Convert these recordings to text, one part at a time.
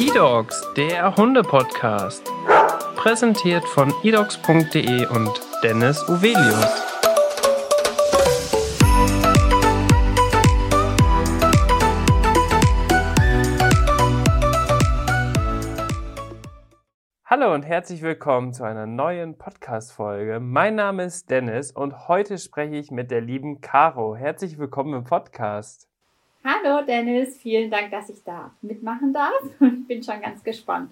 eDogs, der Hunde-Podcast. Präsentiert von edogs.de und Dennis Uvelius. Hallo und herzlich willkommen zu einer neuen Podcast-Folge. Mein Name ist Dennis und heute spreche ich mit der lieben Caro. Herzlich willkommen im Podcast. Hallo Dennis, vielen Dank, dass ich da mitmachen darf. Ich bin schon ganz gespannt.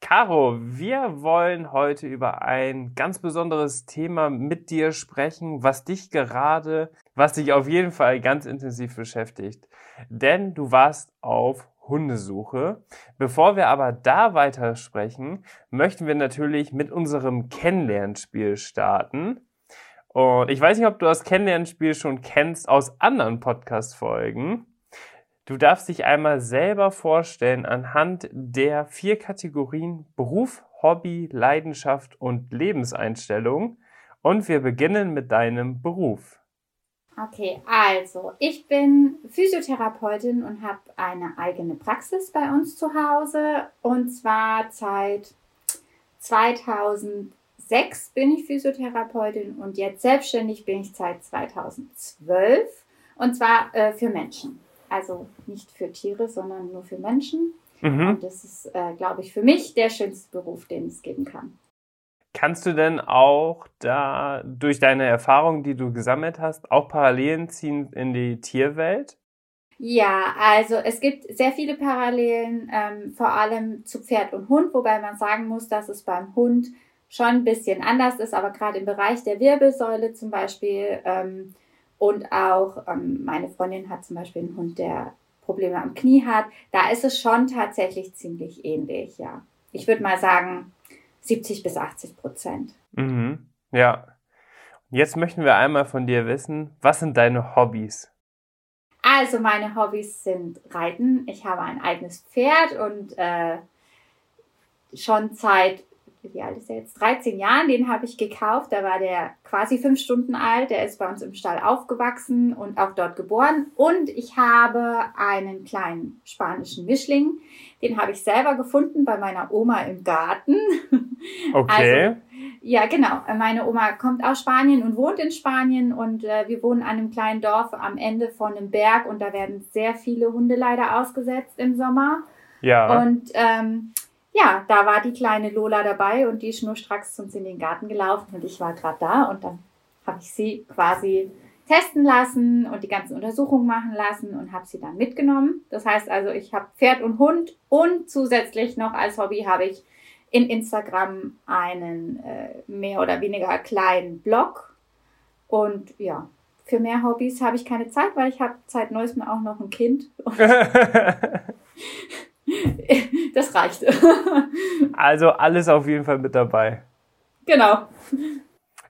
Caro, wir wollen heute über ein ganz besonderes Thema mit dir sprechen, was dich gerade, was dich auf jeden Fall ganz intensiv beschäftigt. Denn du warst auf Hundesuche. Bevor wir aber da weiter sprechen, möchten wir natürlich mit unserem Kennenlernspiel starten. Und ich weiß nicht, ob du das Kennenlernspiel schon kennst aus anderen Podcast-Folgen. Du darfst dich einmal selber vorstellen anhand der vier Kategorien Beruf, Hobby, Leidenschaft und Lebenseinstellung. Und wir beginnen mit deinem Beruf. Okay, also ich bin Physiotherapeutin und habe eine eigene Praxis bei uns zu Hause. Und zwar seit 2000 2006 bin ich Physiotherapeutin und jetzt selbstständig bin ich seit 2012 und zwar äh, für Menschen. Also nicht für Tiere, sondern nur für Menschen. Mhm. Und das ist, äh, glaube ich, für mich der schönste Beruf, den es geben kann. Kannst du denn auch da durch deine Erfahrungen, die du gesammelt hast, auch Parallelen ziehen in die Tierwelt? Ja, also es gibt sehr viele Parallelen, ähm, vor allem zu Pferd und Hund, wobei man sagen muss, dass es beim Hund schon ein bisschen anders ist, aber gerade im Bereich der Wirbelsäule zum Beispiel ähm, und auch ähm, meine Freundin hat zum Beispiel einen Hund, der Probleme am Knie hat, da ist es schon tatsächlich ziemlich ähnlich, ja. Ich würde mal sagen 70 bis 80 Prozent. Mhm. Ja. Jetzt möchten wir einmal von dir wissen, was sind deine Hobbys? Also meine Hobbys sind Reiten. Ich habe ein eigenes Pferd und äh, schon seit wie alt ist er jetzt? 13 Jahren, den habe ich gekauft. Da war der quasi fünf Stunden alt. Der ist bei uns im Stall aufgewachsen und auch dort geboren. Und ich habe einen kleinen spanischen Mischling. Den habe ich selber gefunden bei meiner Oma im Garten. Okay. Also, ja, genau. Meine Oma kommt aus Spanien und wohnt in Spanien und äh, wir wohnen an einem kleinen Dorf am Ende von einem Berg und da werden sehr viele Hunde leider ausgesetzt im Sommer. Ja. Und ähm, ja, da war die kleine Lola dabei und die schnurstracks zu uns in den Garten gelaufen und ich war gerade da und dann habe ich sie quasi testen lassen und die ganzen Untersuchungen machen lassen und habe sie dann mitgenommen. Das heißt also, ich habe Pferd und Hund und zusätzlich noch als Hobby habe ich in Instagram einen äh, mehr oder weniger kleinen Blog und ja, für mehr Hobbys habe ich keine Zeit, weil ich habe seit neuestem auch noch ein Kind. das reicht. also alles auf jeden Fall mit dabei. Genau.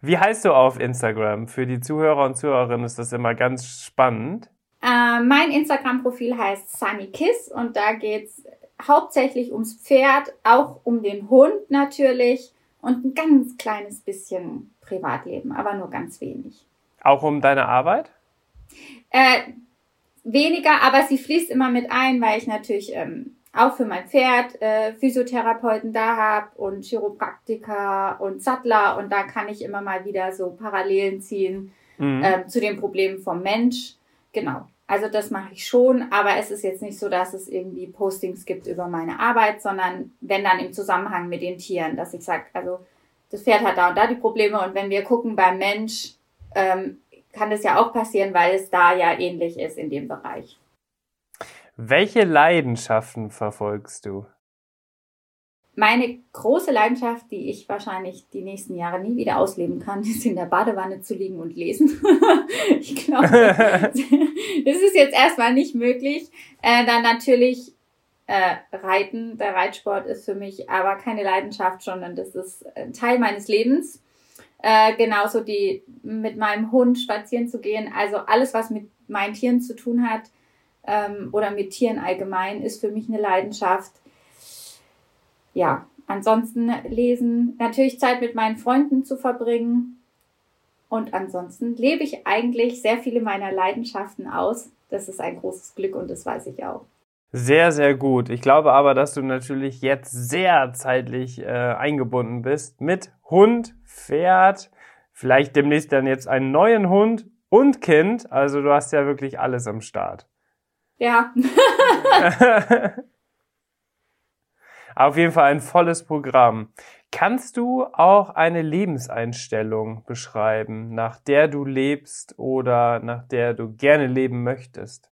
Wie heißt du auf Instagram? Für die Zuhörer und Zuhörerinnen ist das immer ganz spannend. Äh, mein Instagram-Profil heißt Sunny Kiss und da geht es hauptsächlich ums Pferd, auch um den Hund natürlich und ein ganz kleines bisschen Privatleben, aber nur ganz wenig. Auch um deine Arbeit? Äh, weniger, aber sie fließt immer mit ein, weil ich natürlich ähm, auch für mein Pferd äh, Physiotherapeuten da habe und Chiropraktiker und Sattler und da kann ich immer mal wieder so Parallelen ziehen mhm. ähm, zu den Problemen vom Mensch. Genau. Also das mache ich schon, aber es ist jetzt nicht so, dass es irgendwie Postings gibt über meine Arbeit, sondern wenn dann im Zusammenhang mit den Tieren, dass ich sage, also das Pferd hat da und da die Probleme und wenn wir gucken beim Mensch, ähm, kann das ja auch passieren, weil es da ja ähnlich ist in dem Bereich. Welche Leidenschaften verfolgst du? Meine große Leidenschaft, die ich wahrscheinlich die nächsten Jahre nie wieder ausleben kann, ist in der Badewanne zu liegen und lesen. ich glaube, das ist jetzt erstmal nicht möglich. Äh, dann natürlich äh, Reiten, der Reitsport ist für mich aber keine Leidenschaft, sondern das ist ein Teil meines Lebens. Äh, genauso die mit meinem Hund spazieren zu gehen. Also alles, was mit meinen Tieren zu tun hat, ähm, oder mit Tieren allgemein ist für mich eine Leidenschaft. Ja, ansonsten lesen, natürlich Zeit mit meinen Freunden zu verbringen. Und ansonsten lebe ich eigentlich sehr viele meiner Leidenschaften aus. Das ist ein großes Glück und das weiß ich auch. Sehr, sehr gut. Ich glaube aber, dass du natürlich jetzt sehr zeitlich äh, eingebunden bist mit Hund, Pferd, vielleicht demnächst dann jetzt einen neuen Hund und Kind. Also du hast ja wirklich alles am Start. Ja. Auf jeden Fall ein volles Programm. Kannst du auch eine Lebenseinstellung beschreiben, nach der du lebst oder nach der du gerne leben möchtest?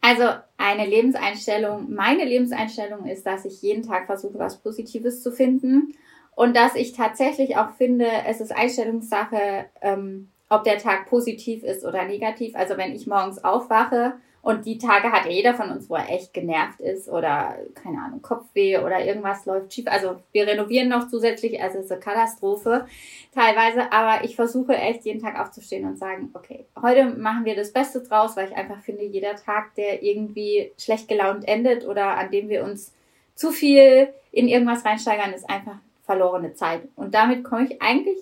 Also eine Lebenseinstellung, meine Lebenseinstellung ist, dass ich jeden Tag versuche, was Positives zu finden und dass ich tatsächlich auch finde, es ist Einstellungssache, ähm, ob der Tag positiv ist oder negativ. Also wenn ich morgens aufwache und die Tage hat ja jeder von uns, wo er echt genervt ist oder, keine Ahnung, Kopfweh oder irgendwas läuft schief. Also wir renovieren noch zusätzlich, also es ist eine Katastrophe teilweise. Aber ich versuche echt jeden Tag aufzustehen und sagen, okay, heute machen wir das Beste draus, weil ich einfach finde, jeder Tag, der irgendwie schlecht gelaunt endet oder an dem wir uns zu viel in irgendwas reinsteigern, ist einfach verlorene Zeit. Und damit komme ich eigentlich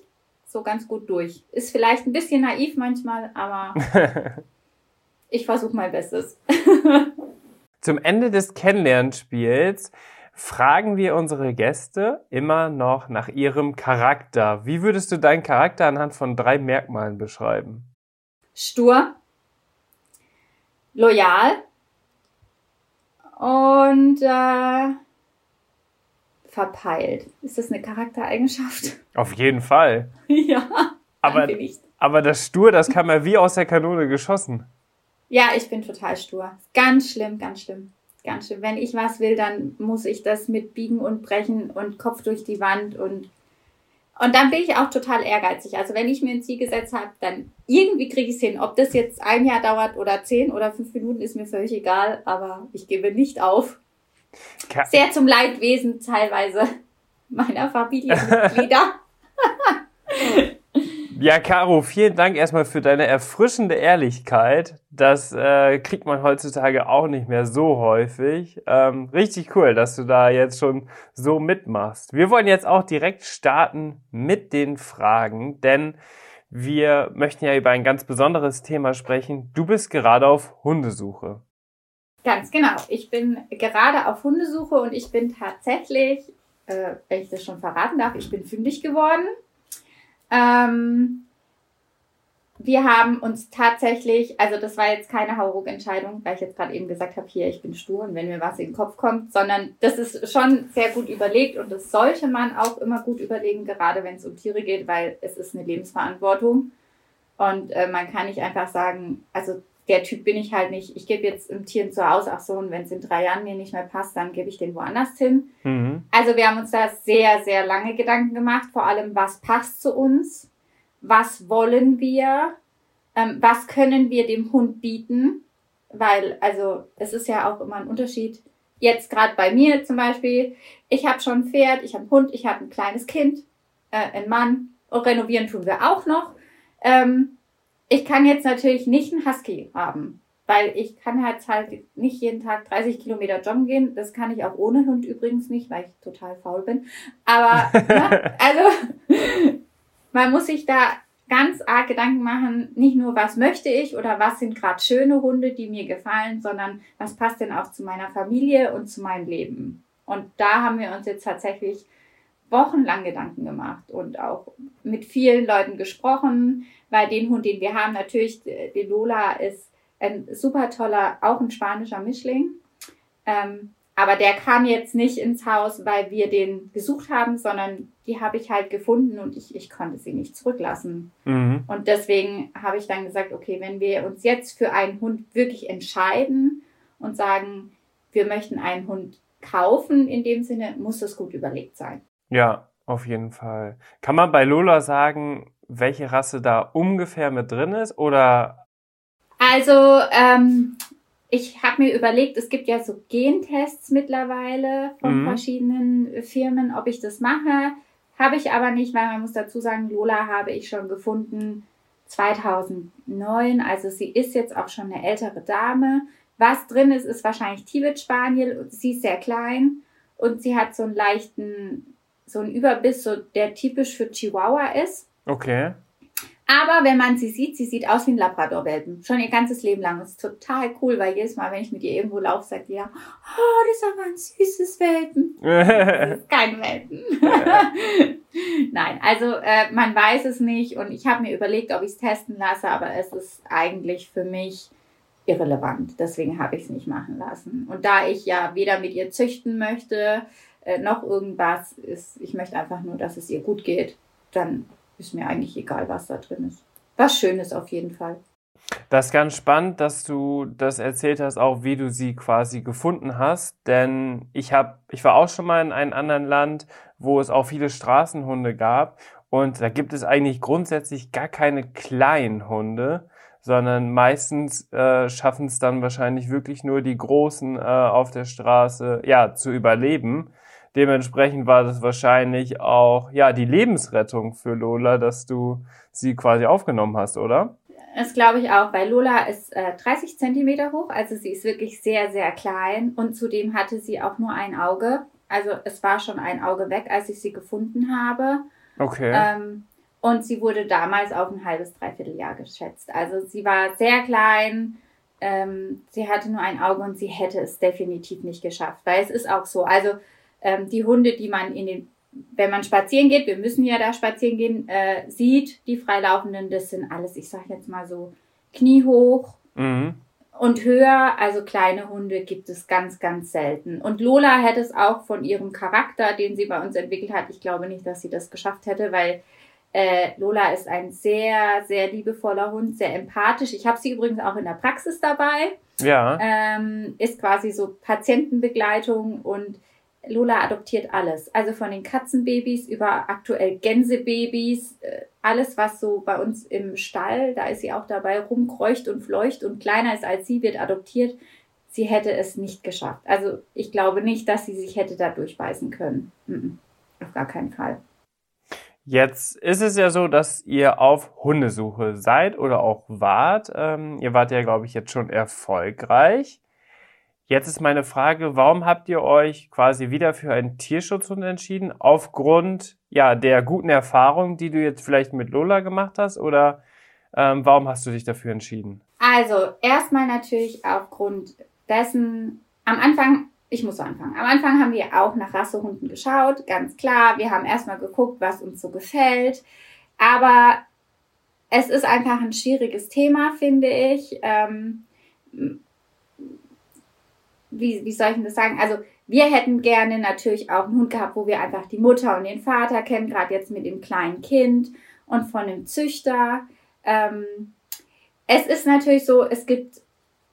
so ganz gut durch. Ist vielleicht ein bisschen naiv manchmal, aber ich versuche mein Bestes. Zum Ende des Kennenlernspiels fragen wir unsere Gäste immer noch nach ihrem Charakter. Wie würdest du deinen Charakter anhand von drei Merkmalen beschreiben? Stur, loyal und äh, verpeilt. Ist das eine Charaktereigenschaft? Auf jeden Fall. ja. Aber, aber das Stur, das kam ja wie aus der Kanone geschossen. Ja, ich bin total stur. Ganz schlimm, ganz schlimm. Ganz schlimm. Wenn ich was will, dann muss ich das mit Biegen und Brechen und Kopf durch die Wand und und dann bin ich auch total ehrgeizig. Also wenn ich mir ein Ziel gesetzt habe, dann irgendwie kriege ich es hin. Ob das jetzt ein Jahr dauert oder zehn oder fünf Minuten, ist mir völlig egal. Aber ich gebe nicht auf. Sehr zum Leidwesen teilweise meiner Familienmitglieder. Ja, Caro, vielen Dank erstmal für deine erfrischende Ehrlichkeit. Das äh, kriegt man heutzutage auch nicht mehr so häufig. Ähm, richtig cool, dass du da jetzt schon so mitmachst. Wir wollen jetzt auch direkt starten mit den Fragen, denn wir möchten ja über ein ganz besonderes Thema sprechen. Du bist gerade auf Hundesuche. Ganz genau. Ich bin gerade auf Hundesuche und ich bin tatsächlich, äh, wenn ich das schon verraten darf, ich bin fündig geworden. Ähm, wir haben uns tatsächlich, also das war jetzt keine Hauruck-Entscheidung, weil ich jetzt gerade eben gesagt habe, hier, ich bin stur und wenn mir was in den Kopf kommt, sondern das ist schon sehr gut überlegt und das sollte man auch immer gut überlegen, gerade wenn es um Tiere geht, weil es ist eine Lebensverantwortung. Und äh, man kann nicht einfach sagen, also der Typ bin ich halt nicht, ich gebe jetzt im Tier zu Hause, ach so, und wenn es in drei Jahren mir nicht mehr passt, dann gebe ich den woanders hin. Mhm. Also wir haben uns da sehr, sehr lange Gedanken gemacht, vor allem, was passt zu uns, was wollen wir, ähm, was können wir dem Hund bieten, weil, also es ist ja auch immer ein Unterschied. Jetzt gerade bei mir zum Beispiel, ich habe schon ein Pferd, ich habe einen Hund, ich habe ein kleines Kind, äh, einen Mann und renovieren tun wir auch noch. Ähm, ich kann jetzt natürlich nicht einen Husky haben, weil ich kann halt halt nicht jeden Tag 30 Kilometer joggen gehen. Das kann ich auch ohne Hund übrigens nicht, weil ich total faul bin. Aber ne, also man muss sich da ganz arg Gedanken machen, nicht nur was möchte ich oder was sind gerade schöne Hunde, die mir gefallen, sondern was passt denn auch zu meiner Familie und zu meinem Leben. Und da haben wir uns jetzt tatsächlich wochenlang Gedanken gemacht und auch mit vielen Leuten gesprochen, weil den Hund, den wir haben, natürlich, die Lola ist ein super toller, auch ein spanischer Mischling. Ähm, aber der kam jetzt nicht ins Haus, weil wir den gesucht haben, sondern die habe ich halt gefunden und ich, ich konnte sie nicht zurücklassen. Mhm. Und deswegen habe ich dann gesagt, okay, wenn wir uns jetzt für einen Hund wirklich entscheiden und sagen, wir möchten einen Hund kaufen, in dem Sinne, muss das gut überlegt sein. Ja, auf jeden Fall. Kann man bei Lola sagen, welche Rasse da ungefähr mit drin ist oder? Also, ähm, ich habe mir überlegt, es gibt ja so Gentests mittlerweile von mhm. verschiedenen Firmen, ob ich das mache. Habe ich aber nicht, weil man muss dazu sagen, Lola habe ich schon gefunden 2009. Also sie ist jetzt auch schon eine ältere Dame. Was drin ist, ist wahrscheinlich Tibet Spaniel. Sie ist sehr klein und sie hat so einen leichten, so einen Überbiss, so der typisch für Chihuahua ist. Okay. Aber wenn man sie sieht, sie sieht aus wie ein Labrador-Welpen. Schon ihr ganzes Leben lang. Das ist total cool, weil jedes Mal, wenn ich mit ihr irgendwo laufe, sagt ja, oh, das ist aber ein süßes Welpen. das ist kein Welpen. Nein, also äh, man weiß es nicht und ich habe mir überlegt, ob ich es testen lasse, aber es ist eigentlich für mich irrelevant. Deswegen habe ich es nicht machen lassen. Und da ich ja weder mit ihr züchten möchte, äh, noch irgendwas ist, ich möchte einfach nur, dass es ihr gut geht, dann ist mir eigentlich egal, was da drin ist. Was Schönes auf jeden Fall. Das ist ganz spannend, dass du das erzählt hast, auch wie du sie quasi gefunden hast. Denn ich habe, ich war auch schon mal in einem anderen Land, wo es auch viele Straßenhunde gab. Und da gibt es eigentlich grundsätzlich gar keine kleinen Hunde, sondern meistens äh, schaffen es dann wahrscheinlich wirklich nur die Großen äh, auf der Straße, ja, zu überleben. Dementsprechend war das wahrscheinlich auch ja die Lebensrettung für Lola, dass du sie quasi aufgenommen hast, oder? Das glaube ich auch, weil Lola ist äh, 30 Zentimeter hoch, also sie ist wirklich sehr, sehr klein und zudem hatte sie auch nur ein Auge. Also es war schon ein Auge weg, als ich sie gefunden habe. Okay. Ähm, und sie wurde damals auf ein halbes, dreiviertel Jahr geschätzt. Also sie war sehr klein, ähm, sie hatte nur ein Auge und sie hätte es definitiv nicht geschafft, weil es ist auch so. Also ähm, die Hunde, die man in den, wenn man spazieren geht, wir müssen ja da spazieren gehen, äh, sieht, die freilaufenden, das sind alles, ich sag jetzt mal so, kniehoch mhm. und höher. Also kleine Hunde gibt es ganz, ganz selten. Und Lola hätte es auch von ihrem Charakter, den sie bei uns entwickelt hat, ich glaube nicht, dass sie das geschafft hätte, weil äh, Lola ist ein sehr, sehr liebevoller Hund, sehr empathisch. Ich habe sie übrigens auch in der Praxis dabei. Ja. Ähm, ist quasi so Patientenbegleitung und Lola adoptiert alles. Also von den Katzenbabys über aktuell Gänsebabys, äh, alles was so bei uns im Stall, da ist sie auch dabei, rumkreucht und fleucht und kleiner ist als sie, wird adoptiert. Sie hätte es nicht geschafft. Also ich glaube nicht, dass sie sich hätte da durchbeißen können. Auf gar keinen Fall. Jetzt ist es ja so, dass ihr auf Hundesuche seid oder auch wart. Ähm, ihr wart ja, glaube ich, jetzt schon erfolgreich. Jetzt ist meine Frage, warum habt ihr euch quasi wieder für einen Tierschutzhund entschieden? Aufgrund ja der guten Erfahrung, die du jetzt vielleicht mit Lola gemacht hast, oder ähm, warum hast du dich dafür entschieden? Also erstmal natürlich aufgrund dessen. Am Anfang, ich muss so anfangen. Am Anfang haben wir auch nach Rassehunden geschaut, ganz klar. Wir haben erstmal geguckt, was uns so gefällt, aber es ist einfach ein schwieriges Thema, finde ich. Ähm, wie, wie soll ich denn das sagen? Also wir hätten gerne natürlich auch einen Hund gehabt, wo wir einfach die Mutter und den Vater kennen, gerade jetzt mit dem kleinen Kind und von dem Züchter. Ähm, es ist natürlich so, es gibt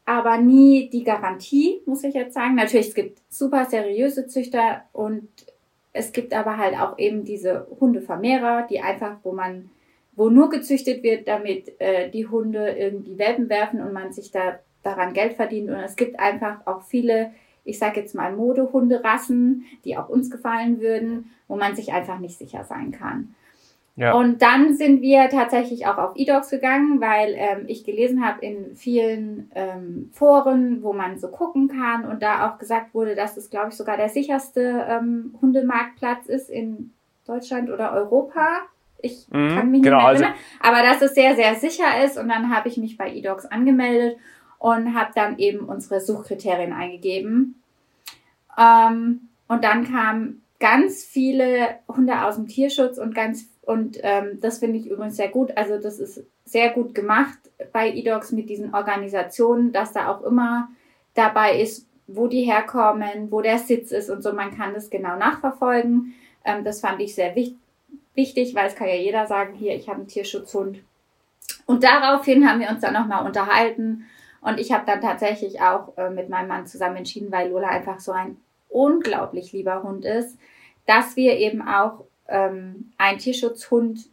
aber nie die Garantie, muss ich jetzt sagen. Natürlich, es gibt super seriöse Züchter und es gibt aber halt auch eben diese Hundevermehrer, die einfach, wo man, wo nur gezüchtet wird, damit äh, die Hunde irgendwie Welpen werfen und man sich da daran Geld verdient. Und es gibt einfach auch viele, ich sage jetzt mal Modehunderassen, die auch uns gefallen würden, wo man sich einfach nicht sicher sein kann. Ja. Und dann sind wir tatsächlich auch auf eDogs gegangen, weil ähm, ich gelesen habe in vielen ähm, Foren, wo man so gucken kann und da auch gesagt wurde, dass es, glaube ich, sogar der sicherste ähm, Hundemarktplatz ist in Deutschland oder Europa. Ich mhm, kann mich genau, nicht mehr also erinnern, also aber dass es sehr, sehr sicher ist. Und dann habe ich mich bei eDogs angemeldet und habe dann eben unsere Suchkriterien eingegeben. Ähm, und dann kamen ganz viele Hunde aus dem Tierschutz und ganz und ähm, das finde ich übrigens sehr gut. Also das ist sehr gut gemacht bei eDogs mit diesen Organisationen, dass da auch immer dabei ist, wo die herkommen, wo der Sitz ist und so. Man kann das genau nachverfolgen. Ähm, das fand ich sehr wich wichtig, weil es kann ja jeder sagen, hier, ich habe einen Tierschutzhund. Und daraufhin haben wir uns dann nochmal unterhalten und ich habe dann tatsächlich auch äh, mit meinem Mann zusammen entschieden, weil Lola einfach so ein unglaublich lieber Hund ist, dass wir eben auch ähm, ein Tierschutzhund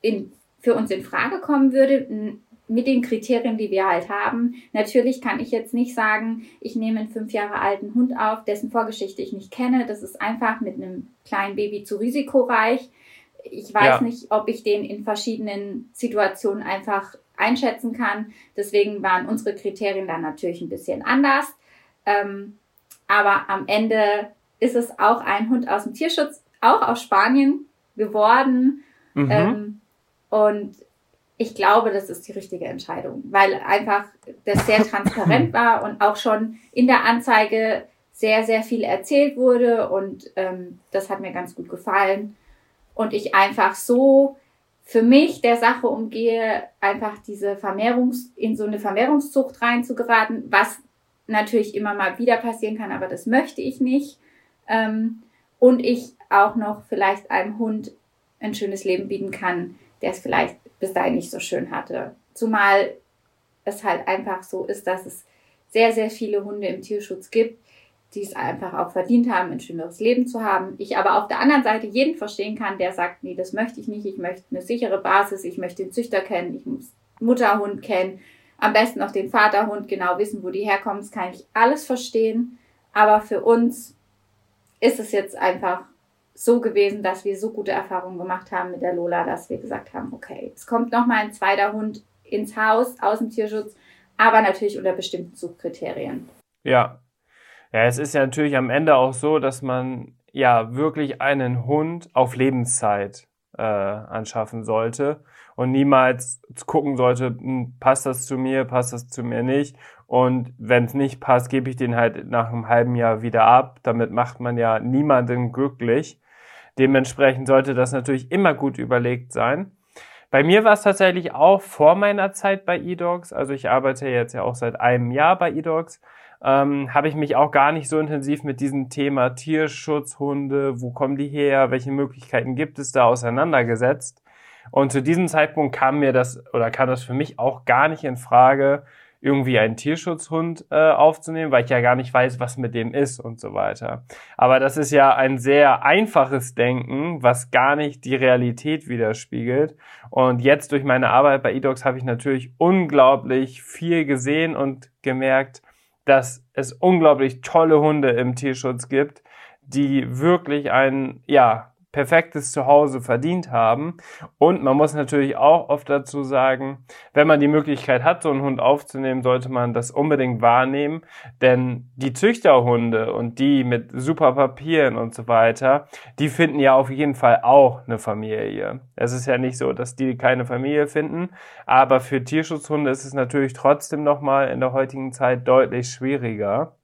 in, für uns in Frage kommen würde, mit den Kriterien, die wir halt haben. Natürlich kann ich jetzt nicht sagen, ich nehme einen fünf Jahre alten Hund auf, dessen Vorgeschichte ich nicht kenne. Das ist einfach mit einem kleinen Baby zu risikoreich. Ich weiß ja. nicht, ob ich den in verschiedenen Situationen einfach einschätzen kann. Deswegen waren unsere Kriterien dann natürlich ein bisschen anders. Ähm, aber am Ende ist es auch ein Hund aus dem Tierschutz, auch aus Spanien geworden. Mhm. Ähm, und ich glaube, das ist die richtige Entscheidung, weil einfach das sehr transparent war und auch schon in der Anzeige sehr, sehr viel erzählt wurde und ähm, das hat mir ganz gut gefallen. Und ich einfach so für mich der Sache umgehe, einfach diese Vermehrungs, in so eine Vermehrungszucht reinzugeraten, was natürlich immer mal wieder passieren kann, aber das möchte ich nicht. Ähm, und ich auch noch vielleicht einem Hund ein schönes Leben bieten kann, der es vielleicht bis dahin nicht so schön hatte. Zumal es halt einfach so ist, dass es sehr, sehr viele Hunde im Tierschutz gibt, die es einfach auch verdient haben, ein schöneres Leben zu haben. Ich aber auf der anderen Seite jeden verstehen kann, der sagt, nee, das möchte ich nicht, ich möchte eine sichere Basis, ich möchte den Züchter kennen, ich muss Mutterhund kennen, am besten auch den Vaterhund genau wissen, wo die herkommen, das kann ich alles verstehen. Aber für uns ist es jetzt einfach so gewesen, dass wir so gute Erfahrungen gemacht haben mit der Lola, dass wir gesagt haben, okay, es kommt nochmal ein zweiter Hund ins Haus aus dem Tierschutz, aber natürlich unter bestimmten Suchkriterien. Ja, ja, es ist ja natürlich am Ende auch so, dass man ja wirklich einen Hund auf Lebenszeit äh, anschaffen sollte und niemals gucken sollte, hm, passt das zu mir, passt das zu mir nicht. Und wenn es nicht passt, gebe ich den halt nach einem halben Jahr wieder ab. Damit macht man ja niemanden glücklich. Dementsprechend sollte das natürlich immer gut überlegt sein. Bei mir war es tatsächlich auch vor meiner Zeit bei eDogs, also ich arbeite jetzt ja auch seit einem Jahr bei eDogs, ähm, habe ich mich auch gar nicht so intensiv mit diesem Thema Tierschutzhunde, wo kommen die her, welche Möglichkeiten gibt es da auseinandergesetzt. Und zu diesem Zeitpunkt kam mir das oder kam das für mich auch gar nicht in Frage, irgendwie einen Tierschutzhund äh, aufzunehmen, weil ich ja gar nicht weiß, was mit dem ist und so weiter. Aber das ist ja ein sehr einfaches Denken, was gar nicht die Realität widerspiegelt. Und jetzt durch meine Arbeit bei eDogs habe ich natürlich unglaublich viel gesehen und gemerkt, dass es unglaublich tolle Hunde im Tierschutz gibt, die wirklich ein, ja, perfektes Zuhause verdient haben. Und man muss natürlich auch oft dazu sagen, wenn man die Möglichkeit hat, so einen Hund aufzunehmen, sollte man das unbedingt wahrnehmen. Denn die Züchterhunde und die mit super Papieren und so weiter, die finden ja auf jeden Fall auch eine Familie. Es ist ja nicht so, dass die keine Familie finden. Aber für Tierschutzhunde ist es natürlich trotzdem nochmal in der heutigen Zeit deutlich schwieriger.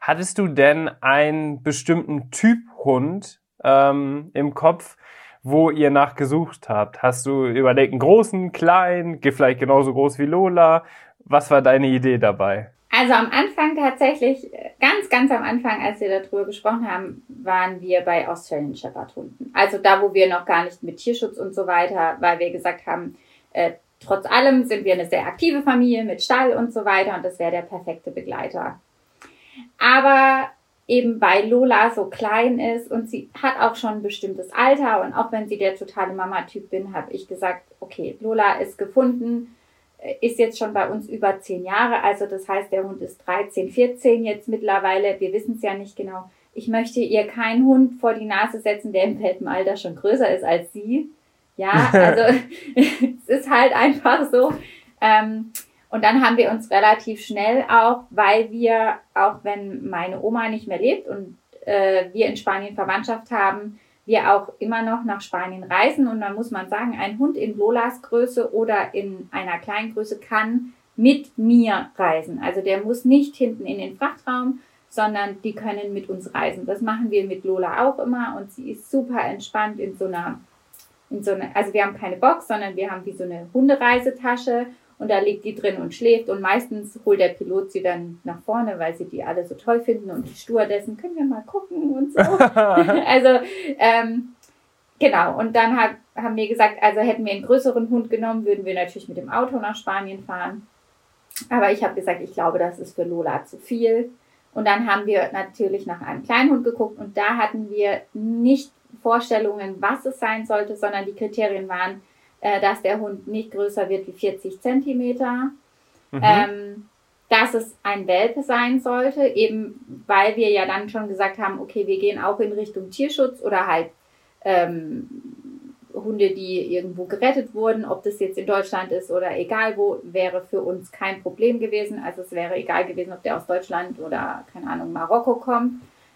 Hattest du denn einen bestimmten Typ Hund, ähm, im Kopf, wo ihr nachgesucht habt? Hast du überlegt, einen großen, kleinen, vielleicht genauso groß wie Lola? Was war deine Idee dabei? Also am Anfang tatsächlich, ganz, ganz am Anfang, als wir darüber gesprochen haben, waren wir bei Australian Shepherd Hunden. Also da, wo wir noch gar nicht mit Tierschutz und so weiter, weil wir gesagt haben, äh, trotz allem sind wir eine sehr aktive Familie mit Stall und so weiter und das wäre der perfekte Begleiter. Aber eben weil Lola so klein ist und sie hat auch schon ein bestimmtes Alter und auch wenn sie der totale Mama-Typ bin, habe ich gesagt, okay, Lola ist gefunden, äh, ist jetzt schon bei uns über zehn Jahre, also das heißt, der Hund ist 13, 14 jetzt mittlerweile, wir wissen es ja nicht genau. Ich möchte ihr keinen Hund vor die Nase setzen, der im Welpenalter schon größer ist als sie. Ja, also es ist halt einfach so. Ähm, und dann haben wir uns relativ schnell auch, weil wir, auch wenn meine Oma nicht mehr lebt und äh, wir in Spanien Verwandtschaft haben, wir auch immer noch nach Spanien reisen. Und dann muss man sagen, ein Hund in Lolas Größe oder in einer kleinen Größe kann mit mir reisen. Also der muss nicht hinten in den Frachtraum, sondern die können mit uns reisen. Das machen wir mit Lola auch immer und sie ist super entspannt in so einer, in so einer, also wir haben keine Box, sondern wir haben wie so eine Hundereisetasche und da liegt die drin und schläft und meistens holt der Pilot sie dann nach vorne, weil sie die alle so toll finden und die Stewardessen können wir mal gucken und so. also ähm, genau und dann hat, haben wir gesagt, also hätten wir einen größeren Hund genommen, würden wir natürlich mit dem Auto nach Spanien fahren. Aber ich habe gesagt, ich glaube, das ist für Lola zu viel. Und dann haben wir natürlich nach einem kleinen Hund geguckt und da hatten wir nicht Vorstellungen, was es sein sollte, sondern die Kriterien waren, äh, dass der Hund nicht größer wird wie 40 Zentimeter. Mhm. Ähm, dass es ein Welpe sein sollte, eben weil wir ja dann schon gesagt haben, okay, wir gehen auch in Richtung Tierschutz oder halt ähm, Hunde, die irgendwo gerettet wurden, ob das jetzt in Deutschland ist oder egal wo, wäre für uns kein Problem gewesen. Also es wäre egal gewesen, ob der aus Deutschland oder, keine Ahnung, Marokko kommt.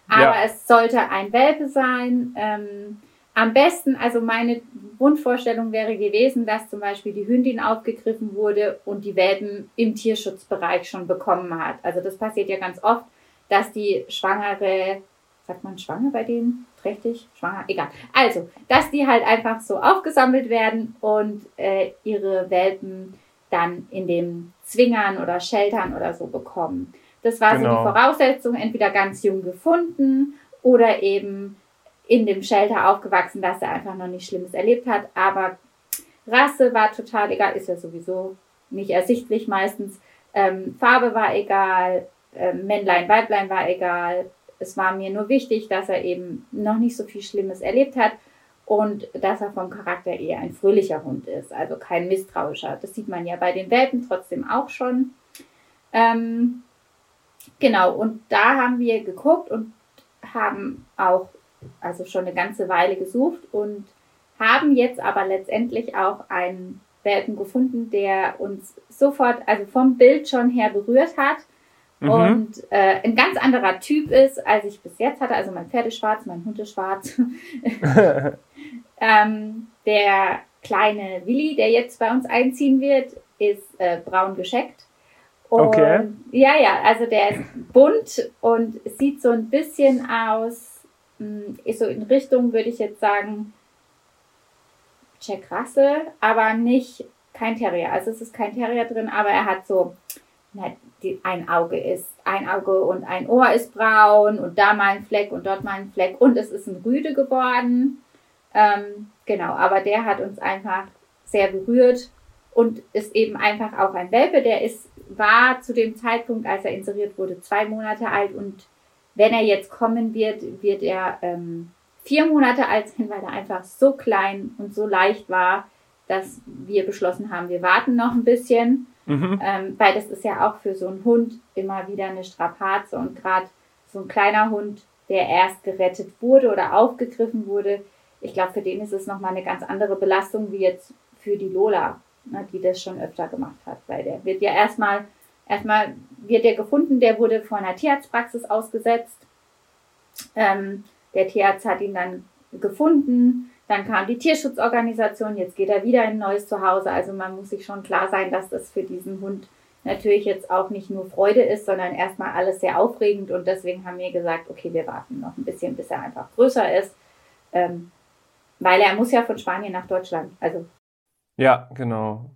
Aber ja. es sollte ein Welpe sein. Ähm, am besten, also meine Wunschvorstellung wäre gewesen, dass zum Beispiel die Hündin aufgegriffen wurde und die Welpen im Tierschutzbereich schon bekommen hat. Also das passiert ja ganz oft, dass die Schwangere, sagt man schwanger bei denen? Trächtig? Schwanger? Egal. Also, dass die halt einfach so aufgesammelt werden und äh, ihre Welpen dann in den Zwingern oder Sheltern oder so bekommen. Das war genau. so die genau. Voraussetzung, entweder ganz jung gefunden oder eben in dem Shelter aufgewachsen, dass er einfach noch nichts Schlimmes erlebt hat. Aber Rasse war total egal, ist ja sowieso nicht ersichtlich meistens. Ähm, Farbe war egal, ähm, Männlein, Weiblein war egal. Es war mir nur wichtig, dass er eben noch nicht so viel Schlimmes erlebt hat und dass er vom Charakter eher ein fröhlicher Hund ist, also kein misstrauischer. Das sieht man ja bei den Welpen trotzdem auch schon. Ähm, genau, und da haben wir geguckt und haben auch also schon eine ganze Weile gesucht und haben jetzt aber letztendlich auch einen Welpen gefunden, der uns sofort, also vom Bild schon her berührt hat mhm. und äh, ein ganz anderer Typ ist, als ich bis jetzt hatte. Also mein Pferd ist schwarz, mein Hund ist schwarz. ähm, der kleine Willi, der jetzt bei uns einziehen wird, ist äh, braun gescheckt. Und, okay. Ja, ja, also der ist bunt und sieht so ein bisschen aus ist so in Richtung, würde ich jetzt sagen, Jack Russell, aber nicht kein Terrier. Also es ist kein Terrier drin, aber er hat so, na, die, ein Auge ist, ein Auge und ein Ohr ist braun und da mal ein Fleck und dort mal ein Fleck und es ist ein Rüde geworden. Ähm, genau, aber der hat uns einfach sehr berührt und ist eben einfach auch ein Welpe, der ist, war zu dem Zeitpunkt, als er inseriert wurde, zwei Monate alt und wenn er jetzt kommen wird, wird er ähm, vier Monate alt sein, weil er einfach so klein und so leicht war, dass wir beschlossen haben, wir warten noch ein bisschen, mhm. ähm, weil das ist ja auch für so einen Hund immer wieder eine Strapaze. Und gerade so ein kleiner Hund, der erst gerettet wurde oder aufgegriffen wurde, ich glaube, für den ist es nochmal eine ganz andere Belastung wie jetzt für die Lola, ne, die das schon öfter gemacht hat, weil der wird ja erstmal Erstmal wird er gefunden, der wurde vor einer Tierarztpraxis ausgesetzt. Ähm, der Tierarzt hat ihn dann gefunden. Dann kam die Tierschutzorganisation. Jetzt geht er wieder in ein neues Zuhause. Also man muss sich schon klar sein, dass das für diesen Hund natürlich jetzt auch nicht nur Freude ist, sondern erstmal alles sehr aufregend. Und deswegen haben wir gesagt, okay, wir warten noch ein bisschen, bis er einfach größer ist. Ähm, weil er muss ja von Spanien nach Deutschland. Also. Ja, genau.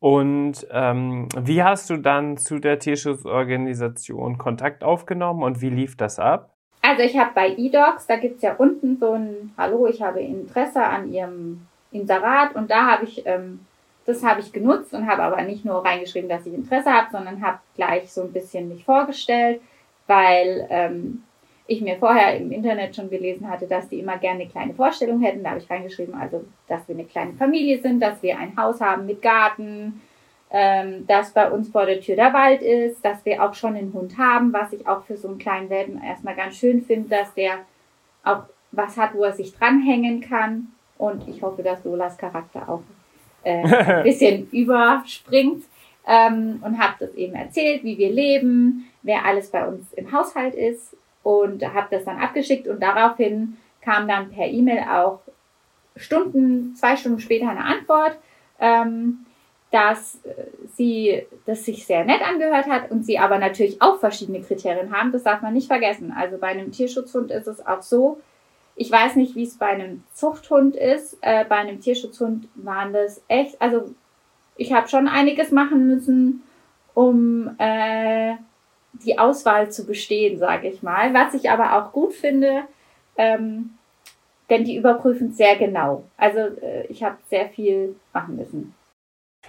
Und ähm, wie hast du dann zu der Tierschutzorganisation Kontakt aufgenommen und wie lief das ab? Also ich habe bei eDocs, da gibt's ja unten so ein Hallo, ich habe Interesse an Ihrem Inserat und da habe ich, ähm, das habe ich genutzt und habe aber nicht nur reingeschrieben, dass ich Interesse habe, sondern habe gleich so ein bisschen mich vorgestellt, weil ähm, ich mir vorher im Internet schon gelesen hatte, dass die immer gerne eine kleine Vorstellung hätten. Da habe ich reingeschrieben, also dass wir eine kleine Familie sind, dass wir ein Haus haben mit Garten, ähm, dass bei uns vor der Tür der Wald ist, dass wir auch schon einen Hund haben, was ich auch für so einen kleinen Welpen erstmal ganz schön finde, dass der auch was hat, wo er sich dranhängen kann. Und ich hoffe, dass Lolas Charakter auch äh, ein bisschen überspringt. Ähm, und habe das eben erzählt, wie wir leben, wer alles bei uns im Haushalt ist und habe das dann abgeschickt und daraufhin kam dann per E-Mail auch Stunden, zwei Stunden später eine Antwort, ähm, dass sie das sich sehr nett angehört hat und sie aber natürlich auch verschiedene Kriterien haben. Das darf man nicht vergessen. Also bei einem Tierschutzhund ist es auch so. Ich weiß nicht, wie es bei einem Zuchthund ist. Äh, bei einem Tierschutzhund waren das echt, also ich habe schon einiges machen müssen, um äh, die Auswahl zu bestehen, sage ich mal. Was ich aber auch gut finde, ähm, denn die überprüfen sehr genau. Also äh, ich habe sehr viel machen müssen.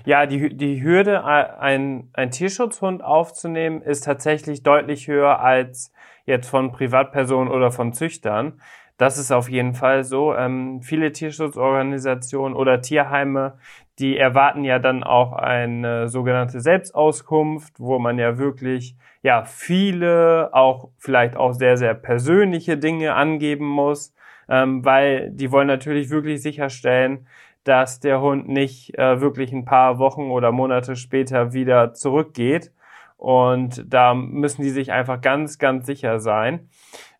Ja, die, die Hürde, ein, ein Tierschutzhund aufzunehmen, ist tatsächlich deutlich höher als jetzt von Privatpersonen oder von Züchtern. Das ist auf jeden Fall so. Ähm, viele Tierschutzorganisationen oder Tierheime, die erwarten ja dann auch eine sogenannte Selbstauskunft, wo man ja wirklich ja viele, auch vielleicht auch sehr, sehr persönliche Dinge angeben muss, ähm, weil die wollen natürlich wirklich sicherstellen, dass der Hund nicht äh, wirklich ein paar Wochen oder Monate später wieder zurückgeht. Und da müssen die sich einfach ganz, ganz sicher sein.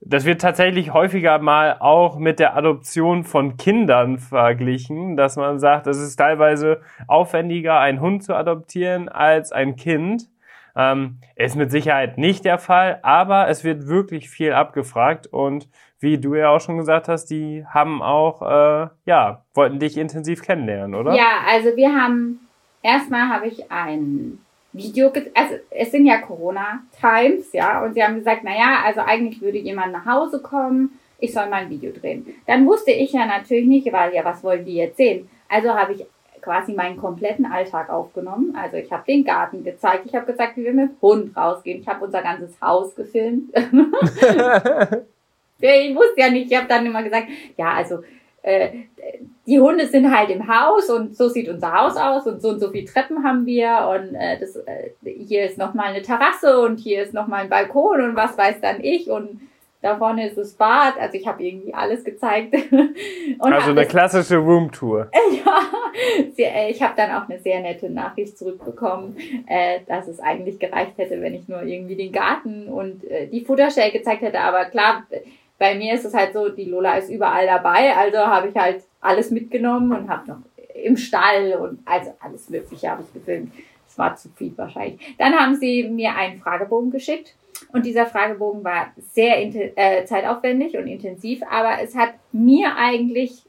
Das wird tatsächlich häufiger mal auch mit der Adoption von Kindern verglichen, dass man sagt, es ist teilweise aufwendiger, einen Hund zu adoptieren als ein Kind. Ähm, ist mit Sicherheit nicht der Fall, aber es wird wirklich viel abgefragt und wie du ja auch schon gesagt hast, die haben auch, äh, ja, wollten dich intensiv kennenlernen, oder? Ja, also wir haben, erstmal habe ich ein Video, also es sind ja Corona-Times, ja, und sie haben gesagt, naja, also eigentlich würde jemand nach Hause kommen, ich soll mal ein Video drehen. Dann wusste ich ja natürlich nicht, weil ja, was wollen die jetzt sehen? Also habe ich quasi meinen kompletten Alltag aufgenommen. Also ich habe den Garten gezeigt, ich habe gesagt, wie wir mit Hund rausgehen, ich habe unser ganzes Haus gefilmt. ich wusste ja nicht, ich habe dann immer gesagt, ja, also die Hunde sind halt im Haus und so sieht unser Haus aus und so und so viele Treppen haben wir und äh, das, äh, hier ist nochmal eine Terrasse und hier ist nochmal ein Balkon und was weiß dann ich und da vorne ist das Bad. Also ich habe irgendwie alles gezeigt. also eine klassische Roomtour. ja, äh, ich habe dann auch eine sehr nette Nachricht zurückbekommen, äh, dass es eigentlich gereicht hätte, wenn ich nur irgendwie den Garten und äh, die Futterstelle gezeigt hätte. Aber klar, bei mir ist es halt so, die Lola ist überall dabei, also habe ich halt alles mitgenommen und habe noch im Stall und also alles Mögliche habe ich gefilmt. Es war zu viel wahrscheinlich. Dann haben sie mir einen Fragebogen geschickt und dieser Fragebogen war sehr äh, zeitaufwendig und intensiv, aber es hat mir eigentlich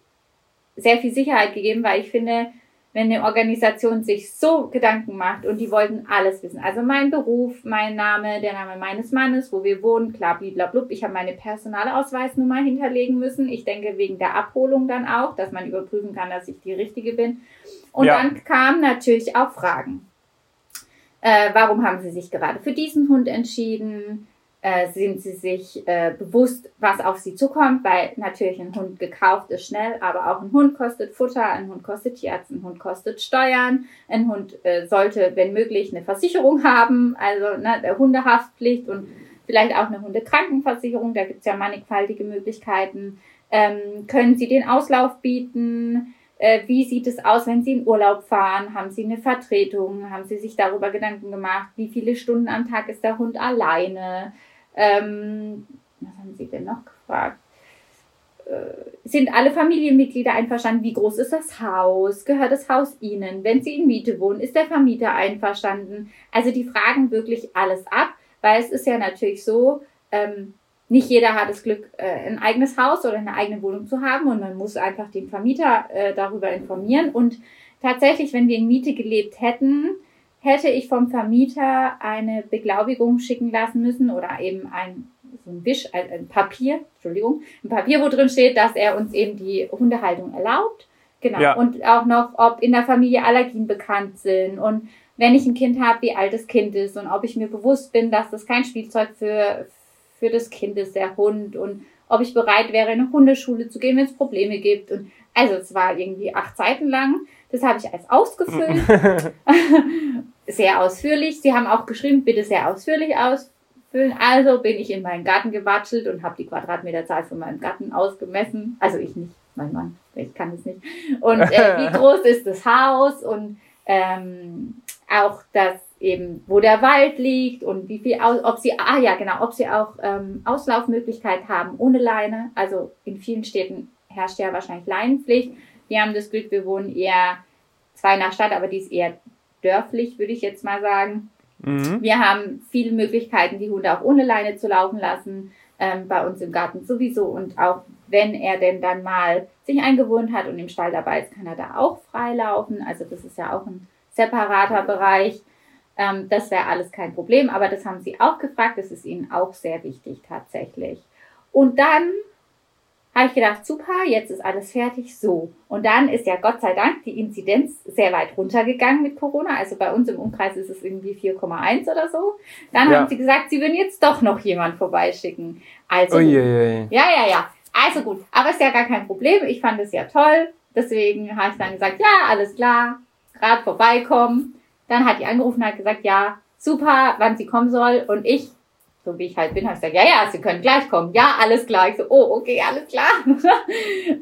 sehr viel Sicherheit gegeben, weil ich finde, wenn eine Organisation sich so Gedanken macht und die wollten alles wissen. Also mein Beruf, mein Name, der Name meines Mannes, wo wir wohnen, klar, blablabla. Ich habe meine Personalausweisnummer hinterlegen müssen. Ich denke wegen der Abholung dann auch, dass man überprüfen kann, dass ich die Richtige bin. Und ja. dann kamen natürlich auch Fragen. Äh, warum haben Sie sich gerade für diesen Hund entschieden? Äh, sind sie sich äh, bewusst, was auf sie zukommt, weil natürlich ein Hund gekauft ist schnell, aber auch ein Hund kostet Futter, ein Hund kostet Tierarzt, ein Hund kostet Steuern, ein Hund äh, sollte, wenn möglich, eine Versicherung haben, also ne, Hundehaftpflicht und vielleicht auch eine Hundekrankenversicherung, da gibt's ja mannigfaltige Möglichkeiten. Ähm, können Sie den Auslauf bieten? Äh, wie sieht es aus, wenn Sie in Urlaub fahren? Haben Sie eine Vertretung? Haben Sie sich darüber Gedanken gemacht? Wie viele Stunden am Tag ist der Hund alleine? Ähm, was haben Sie denn noch gefragt? Äh, sind alle Familienmitglieder einverstanden? Wie groß ist das Haus? Gehört das Haus Ihnen? Wenn Sie in Miete wohnen, ist der Vermieter einverstanden? Also die fragen wirklich alles ab, weil es ist ja natürlich so, ähm, nicht jeder hat das Glück, äh, ein eigenes Haus oder eine eigene Wohnung zu haben und man muss einfach den Vermieter äh, darüber informieren. Und tatsächlich, wenn wir in Miete gelebt hätten, hätte ich vom Vermieter eine Beglaubigung schicken lassen müssen oder eben ein so ein Wisch, ein, ein Papier, Entschuldigung, ein Papier, wo drin steht, dass er uns eben die Hundehaltung erlaubt. Genau. Ja. Und auch noch, ob in der Familie Allergien bekannt sind und wenn ich ein Kind habe, wie alt das Kind ist und ob ich mir bewusst bin, dass das kein Spielzeug für, für das Kind ist, der Hund und ob ich bereit wäre, in eine Hundeschule zu gehen, wenn es Probleme gibt. Und also es war irgendwie acht Seiten lang. Das habe ich als ausgefüllt. sehr ausführlich. Sie haben auch geschrieben, bitte sehr ausführlich ausfüllen. Also bin ich in meinen Garten gewatschelt und habe die Quadratmeterzahl von meinem Garten ausgemessen. Also ich nicht, mein Mann, ich kann es nicht. Und äh, wie groß ist das Haus und ähm, auch das eben, wo der Wald liegt und wie viel, ob sie, ah ja, genau, ob sie auch ähm, Auslaufmöglichkeit haben ohne Leine. Also in vielen Städten herrscht ja wahrscheinlich Leinenpflicht. Wir haben das Glück, wir wohnen eher zwar in der Stadt, aber die ist eher dörflich, würde ich jetzt mal sagen. Mhm. Wir haben viele Möglichkeiten, die Hunde auch ohne Leine zu laufen lassen. Ähm, bei uns im Garten sowieso. Und auch wenn er denn dann mal sich eingewohnt hat und im Stall dabei ist, kann er da auch frei laufen. Also das ist ja auch ein separater Bereich. Ähm, das wäre alles kein Problem. Aber das haben sie auch gefragt. Das ist ihnen auch sehr wichtig tatsächlich. Und dann habe ich gedacht, super, jetzt ist alles fertig, so. Und dann ist ja Gott sei Dank die Inzidenz sehr weit runtergegangen mit Corona. Also bei uns im Umkreis ist es irgendwie 4,1 oder so. Dann ja. haben sie gesagt, sie würden jetzt doch noch jemand vorbeischicken. Also, Uiuiui. ja, ja, ja. Also gut, aber ist ja gar kein Problem. Ich fand es ja toll. Deswegen habe ich dann gesagt, ja, alles klar, gerade vorbeikommen. Dann hat die angerufen und hat gesagt, ja, super, wann sie kommen soll. Und ich so wie ich halt bin, habe ich gesagt, ja, ja, Sie können gleich kommen. Ja, alles klar. Ich so, oh, okay, alles klar.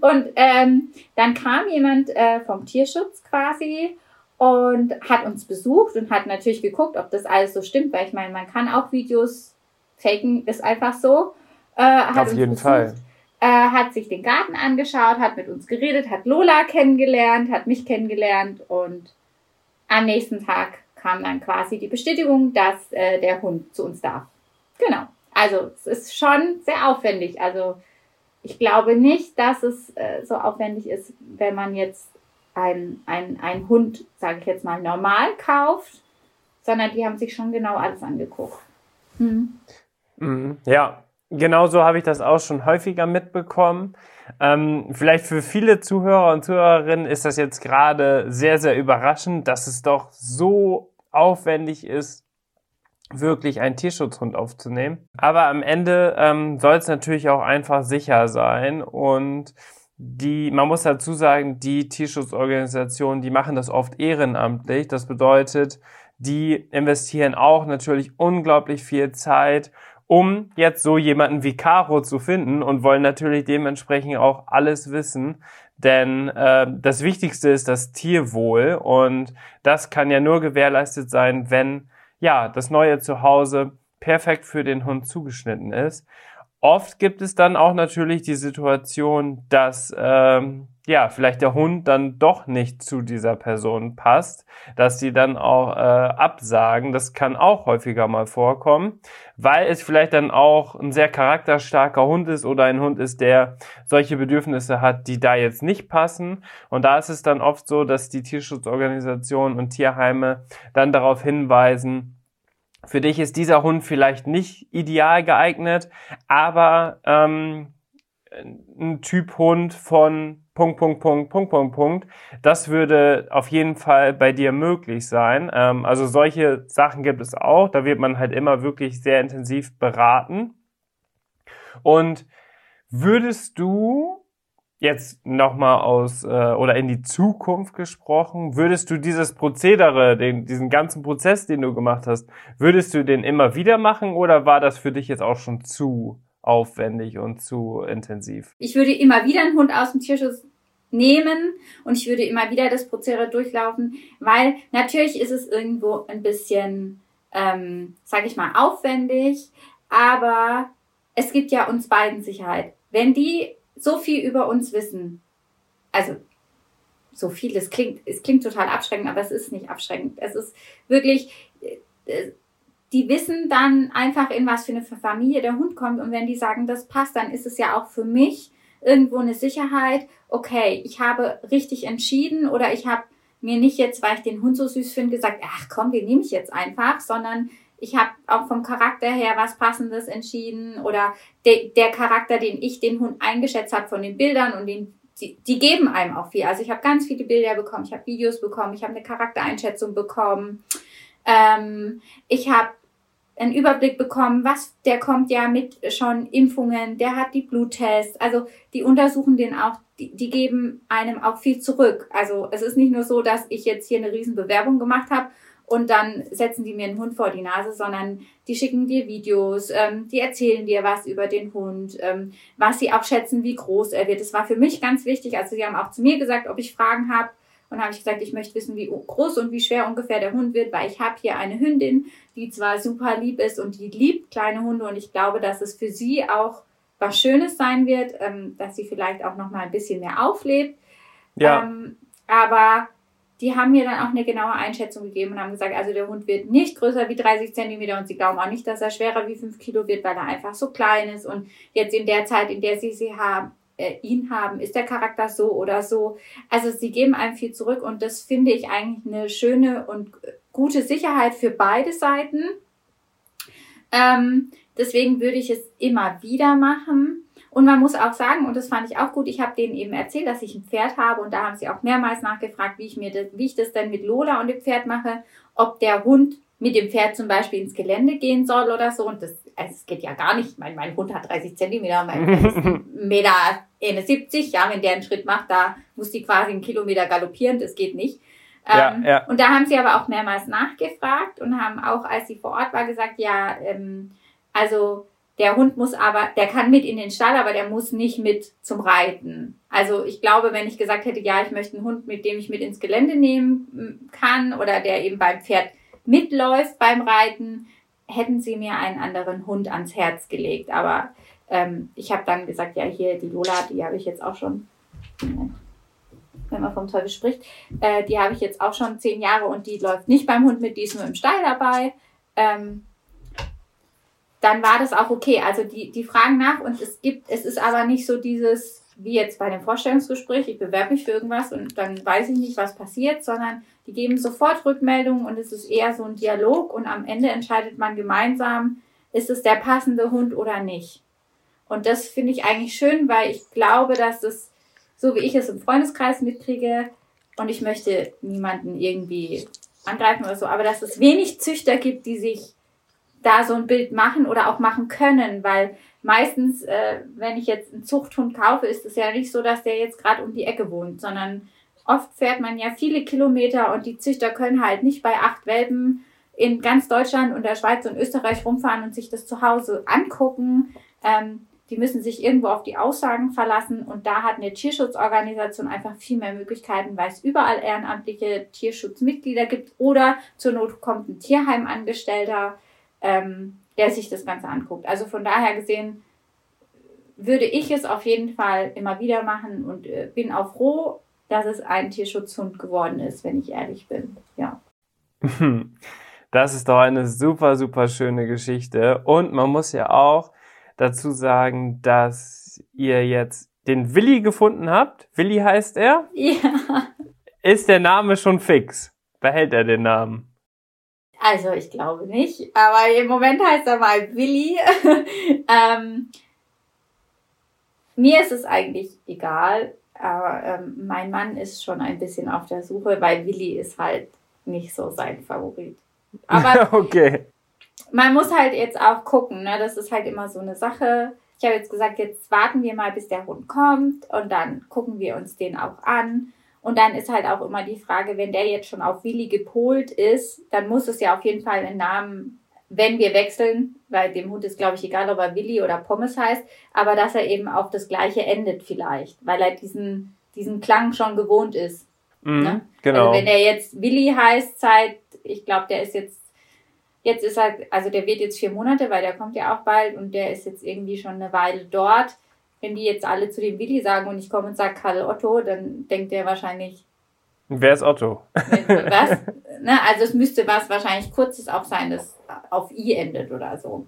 und ähm, dann kam jemand äh, vom Tierschutz quasi und hat uns besucht und hat natürlich geguckt, ob das alles so stimmt, weil ich meine, man kann auch Videos faken, ist einfach so. Äh, Auf jeden besucht, Fall. Äh, hat sich den Garten angeschaut, hat mit uns geredet, hat Lola kennengelernt, hat mich kennengelernt und am nächsten Tag kam dann quasi die Bestätigung, dass äh, der Hund zu uns darf. Genau. Also es ist schon sehr aufwendig. Also ich glaube nicht, dass es äh, so aufwendig ist, wenn man jetzt ein, ein, Hund, sage ich jetzt mal, normal kauft, sondern die haben sich schon genau alles angeguckt. Hm. Mhm. Ja, genau so habe ich das auch schon häufiger mitbekommen. Ähm, vielleicht für viele Zuhörer und Zuhörerinnen ist das jetzt gerade sehr, sehr überraschend, dass es doch so aufwendig ist, wirklich einen Tierschutzhund aufzunehmen. Aber am Ende ähm, soll es natürlich auch einfach sicher sein und die, man muss dazu sagen, die Tierschutzorganisationen, die machen das oft ehrenamtlich. Das bedeutet, die investieren auch natürlich unglaublich viel Zeit, um jetzt so jemanden wie Caro zu finden und wollen natürlich dementsprechend auch alles wissen. Denn äh, das Wichtigste ist das Tierwohl und das kann ja nur gewährleistet sein, wenn ja das neue Zuhause perfekt für den Hund zugeschnitten ist. Oft gibt es dann auch natürlich die Situation, dass ähm, ja vielleicht der Hund dann doch nicht zu dieser Person passt, dass die dann auch äh, absagen. Das kann auch häufiger mal vorkommen, weil es vielleicht dann auch ein sehr charakterstarker Hund ist oder ein Hund ist, der solche Bedürfnisse hat, die da jetzt nicht passen. Und da ist es dann oft so, dass die Tierschutzorganisationen und Tierheime dann darauf hinweisen, für dich ist dieser Hund vielleicht nicht ideal geeignet, aber ähm, ein Typ Hund von Punkt, Punkt, Punkt, Punkt, Punkt, Punkt, das würde auf jeden Fall bei dir möglich sein. Ähm, also solche Sachen gibt es auch. Da wird man halt immer wirklich sehr intensiv beraten. Und würdest du jetzt nochmal aus äh, oder in die Zukunft gesprochen, würdest du dieses Prozedere, den, diesen ganzen Prozess, den du gemacht hast, würdest du den immer wieder machen oder war das für dich jetzt auch schon zu aufwendig und zu intensiv? Ich würde immer wieder einen Hund aus dem Tierschutz nehmen und ich würde immer wieder das Prozedere durchlaufen, weil natürlich ist es irgendwo ein bisschen, ähm, sage ich mal, aufwendig, aber es gibt ja uns beiden Sicherheit. Wenn die so viel über uns wissen. Also so viel, das klingt, es klingt total abschreckend, aber es ist nicht abschreckend. Es ist wirklich, äh, die wissen dann einfach, in was für eine Familie der Hund kommt. Und wenn die sagen, das passt, dann ist es ja auch für mich irgendwo eine Sicherheit. Okay, ich habe richtig entschieden oder ich habe mir nicht jetzt, weil ich den Hund so süß finde, gesagt, ach komm, den nehme ich jetzt einfach, sondern ich habe auch vom Charakter her was Passendes entschieden oder de, der Charakter, den ich den Hund eingeschätzt habe von den Bildern und den, die, die geben einem auch viel. Also ich habe ganz viele Bilder bekommen, ich habe Videos bekommen, ich habe eine Charaktereinschätzung bekommen, ähm, ich habe einen Überblick bekommen, was der kommt ja mit schon Impfungen, der hat die Bluttests, also die untersuchen den auch, die, die geben einem auch viel zurück. Also es ist nicht nur so, dass ich jetzt hier eine riesen Bewerbung gemacht habe und dann setzen die mir einen Hund vor die Nase, sondern die schicken dir Videos, ähm, die erzählen dir was über den Hund, ähm, was sie auch schätzen, wie groß er wird. Das war für mich ganz wichtig. Also sie haben auch zu mir gesagt, ob ich Fragen habe. Und habe ich gesagt, ich möchte wissen, wie groß und wie schwer ungefähr der Hund wird, weil ich habe hier eine Hündin, die zwar super lieb ist und die liebt kleine Hunde und ich glaube, dass es für sie auch was Schönes sein wird, ähm, dass sie vielleicht auch noch mal ein bisschen mehr auflebt. Ja. Ähm, aber die haben mir dann auch eine genaue Einschätzung gegeben und haben gesagt, also der Hund wird nicht größer wie 30 Zentimeter und sie glauben auch nicht, dass er schwerer wie 5 Kilo wird, weil er einfach so klein ist und jetzt in der Zeit, in der sie sie haben, äh, ihn haben, ist der Charakter so oder so. Also sie geben einem viel zurück und das finde ich eigentlich eine schöne und gute Sicherheit für beide Seiten. Ähm, deswegen würde ich es immer wieder machen. Und man muss auch sagen, und das fand ich auch gut, ich habe denen eben erzählt, dass ich ein Pferd habe und da haben sie auch mehrmals nachgefragt, wie ich mir das, wie ich das denn mit Lola und dem Pferd mache, ob der Hund mit dem Pferd zum Beispiel ins Gelände gehen soll oder so. Und das, also es geht ja gar nicht. Mein, mein Hund hat 30 Zentimeter, mein Pferd ist Meter 70. Ja, wenn der einen Schritt macht, da muss die quasi einen Kilometer galoppieren. Das geht nicht. Ja, ähm, ja. Und da haben sie aber auch mehrmals nachgefragt und haben auch, als sie vor Ort war, gesagt, ja, ähm, also der Hund muss aber, der kann mit in den Stall, aber der muss nicht mit zum Reiten. Also ich glaube, wenn ich gesagt hätte, ja, ich möchte einen Hund, mit dem ich mit ins Gelände nehmen kann oder der eben beim Pferd mitläuft beim Reiten, hätten sie mir einen anderen Hund ans Herz gelegt. Aber ähm, ich habe dann gesagt, ja, hier die Lola, die habe ich jetzt auch schon, wenn man vom Teufel spricht, äh, die habe ich jetzt auch schon zehn Jahre und die läuft nicht beim Hund mit, die ist nur im Stall dabei. Ähm, dann war das auch okay. Also die, die fragen nach und es gibt, es ist aber nicht so dieses, wie jetzt bei dem Vorstellungsgespräch, ich bewerbe mich für irgendwas und dann weiß ich nicht, was passiert, sondern die geben sofort Rückmeldungen und es ist eher so ein Dialog und am Ende entscheidet man gemeinsam, ist es der passende Hund oder nicht. Und das finde ich eigentlich schön, weil ich glaube, dass das, so wie ich es im Freundeskreis mitkriege, und ich möchte niemanden irgendwie angreifen oder so, aber dass es wenig Züchter gibt, die sich da so ein Bild machen oder auch machen können, weil meistens, äh, wenn ich jetzt einen Zuchthund kaufe, ist es ja nicht so, dass der jetzt gerade um die Ecke wohnt, sondern oft fährt man ja viele Kilometer und die Züchter können halt nicht bei acht Welpen in ganz Deutschland und der Schweiz und Österreich rumfahren und sich das zu Hause angucken. Ähm, die müssen sich irgendwo auf die Aussagen verlassen und da hat eine Tierschutzorganisation einfach viel mehr Möglichkeiten, weil es überall ehrenamtliche Tierschutzmitglieder gibt oder zur Not kommt ein Tierheimangestellter ähm, der sich das Ganze anguckt. Also von daher gesehen würde ich es auf jeden Fall immer wieder machen und äh, bin auch froh, dass es ein Tierschutzhund geworden ist, wenn ich ehrlich bin. Ja. Das ist doch eine super, super schöne Geschichte. Und man muss ja auch dazu sagen, dass ihr jetzt den Willi gefunden habt. Willi heißt er? Ja. Ist der Name schon fix? Behält er den Namen? Also ich glaube nicht, aber im Moment heißt er mal Willi. ähm, mir ist es eigentlich egal, aber ähm, mein Mann ist schon ein bisschen auf der Suche, weil Willi ist halt nicht so sein Favorit. Aber okay. Man muss halt jetzt auch gucken, ne? Das ist halt immer so eine Sache. Ich habe jetzt gesagt, jetzt warten wir mal, bis der Hund kommt und dann gucken wir uns den auch an. Und dann ist halt auch immer die Frage, wenn der jetzt schon auf Willi gepolt ist, dann muss es ja auf jeden Fall einen Namen, wenn wir wechseln, weil dem Hund ist, glaube ich, egal, ob er Willi oder Pommes heißt, aber dass er eben auf das Gleiche endet vielleicht, weil er diesen, diesen Klang schon gewohnt ist. Mhm, ne? Genau. Also wenn er jetzt Willi heißt, seit, ich glaube, der ist jetzt, jetzt ist er, also der wird jetzt vier Monate, weil der kommt ja auch bald und der ist jetzt irgendwie schon eine Weile dort wenn die jetzt alle zu dem Willi sagen und ich komme und sage Karl Otto, dann denkt der wahrscheinlich. Wer ist Otto? Was? ne, also es müsste was wahrscheinlich kurzes auch sein, das auf I endet oder so.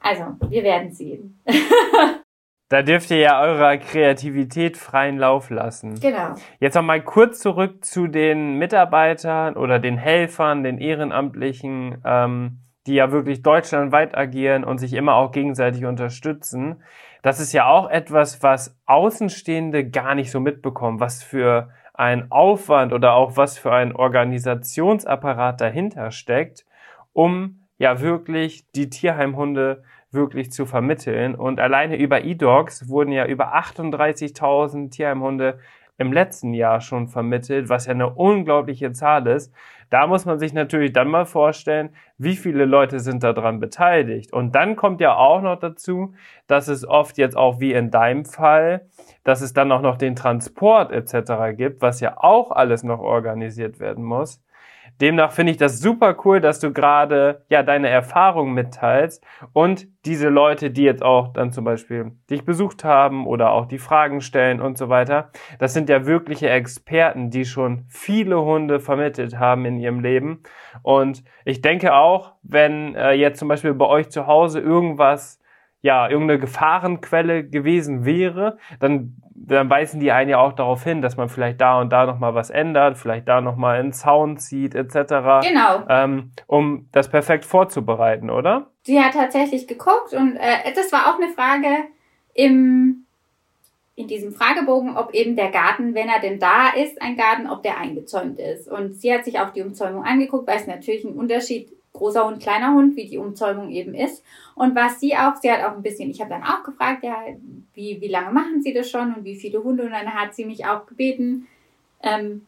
Also, wir werden sehen. Da dürft ihr ja eurer Kreativität freien Lauf lassen. Genau. Jetzt noch mal kurz zurück zu den Mitarbeitern oder den Helfern, den Ehrenamtlichen, ähm, die ja wirklich deutschlandweit agieren und sich immer auch gegenseitig unterstützen das ist ja auch etwas, was Außenstehende gar nicht so mitbekommen, was für ein Aufwand oder auch was für ein Organisationsapparat dahinter steckt, um ja wirklich die Tierheimhunde wirklich zu vermitteln. Und alleine über eDogs wurden ja über 38.000 Tierheimhunde im letzten Jahr schon vermittelt, was ja eine unglaubliche Zahl ist. Da muss man sich natürlich dann mal vorstellen, wie viele Leute sind daran beteiligt. Und dann kommt ja auch noch dazu, dass es oft jetzt auch wie in deinem Fall, dass es dann auch noch den Transport etc. gibt, was ja auch alles noch organisiert werden muss. Demnach finde ich das super cool, dass du gerade ja deine Erfahrungen mitteilst und diese Leute, die jetzt auch dann zum Beispiel dich besucht haben oder auch die Fragen stellen und so weiter, das sind ja wirkliche Experten, die schon viele Hunde vermittelt haben in ihrem Leben. Und ich denke auch, wenn äh, jetzt zum Beispiel bei euch zu Hause irgendwas ja, irgendeine Gefahrenquelle gewesen wäre, dann, dann weisen die einen ja auch darauf hin, dass man vielleicht da und da nochmal was ändert, vielleicht da nochmal einen Zaun zieht, etc. Genau. Ähm, um das perfekt vorzubereiten, oder? Sie hat tatsächlich geguckt und äh, das war auch eine Frage im, in diesem Fragebogen, ob eben der Garten, wenn er denn da ist, ein Garten, ob der eingezäunt ist. Und sie hat sich auch die Umzäumung angeguckt, weil es natürlich einen Unterschied großer Hund, kleiner Hund, wie die Umzäumung eben ist. Und was sie auch, sie hat auch ein bisschen, ich habe dann auch gefragt, ja, wie, wie lange machen sie das schon und wie viele Hunde? Und dann hat sie mich auch gebeten, ähm,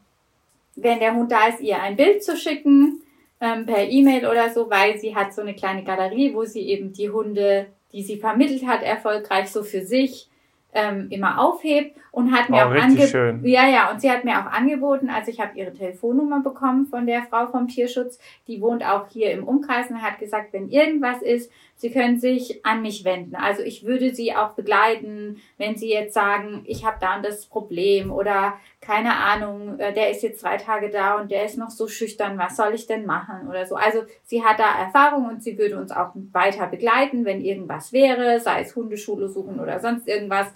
wenn der Hund da ist, ihr ein Bild zu schicken, ähm, per E-Mail oder so, weil sie hat so eine kleine Galerie, wo sie eben die Hunde die sie vermittelt hat, erfolgreich so für sich ähm, immer aufhebt und hat mir oh, auch angeboten. Ja, ja, und sie hat mir auch angeboten, also ich habe ihre Telefonnummer bekommen von der Frau vom Tierschutz, die wohnt auch hier im Umkreis und hat gesagt, wenn irgendwas ist, Sie können sich an mich wenden. Also ich würde Sie auch begleiten, wenn Sie jetzt sagen, ich habe da und das Problem oder keine Ahnung, äh, der ist jetzt zwei Tage da und der ist noch so schüchtern, was soll ich denn machen oder so. Also sie hat da Erfahrung und sie würde uns auch weiter begleiten, wenn irgendwas wäre, sei es Hundeschule suchen oder sonst irgendwas.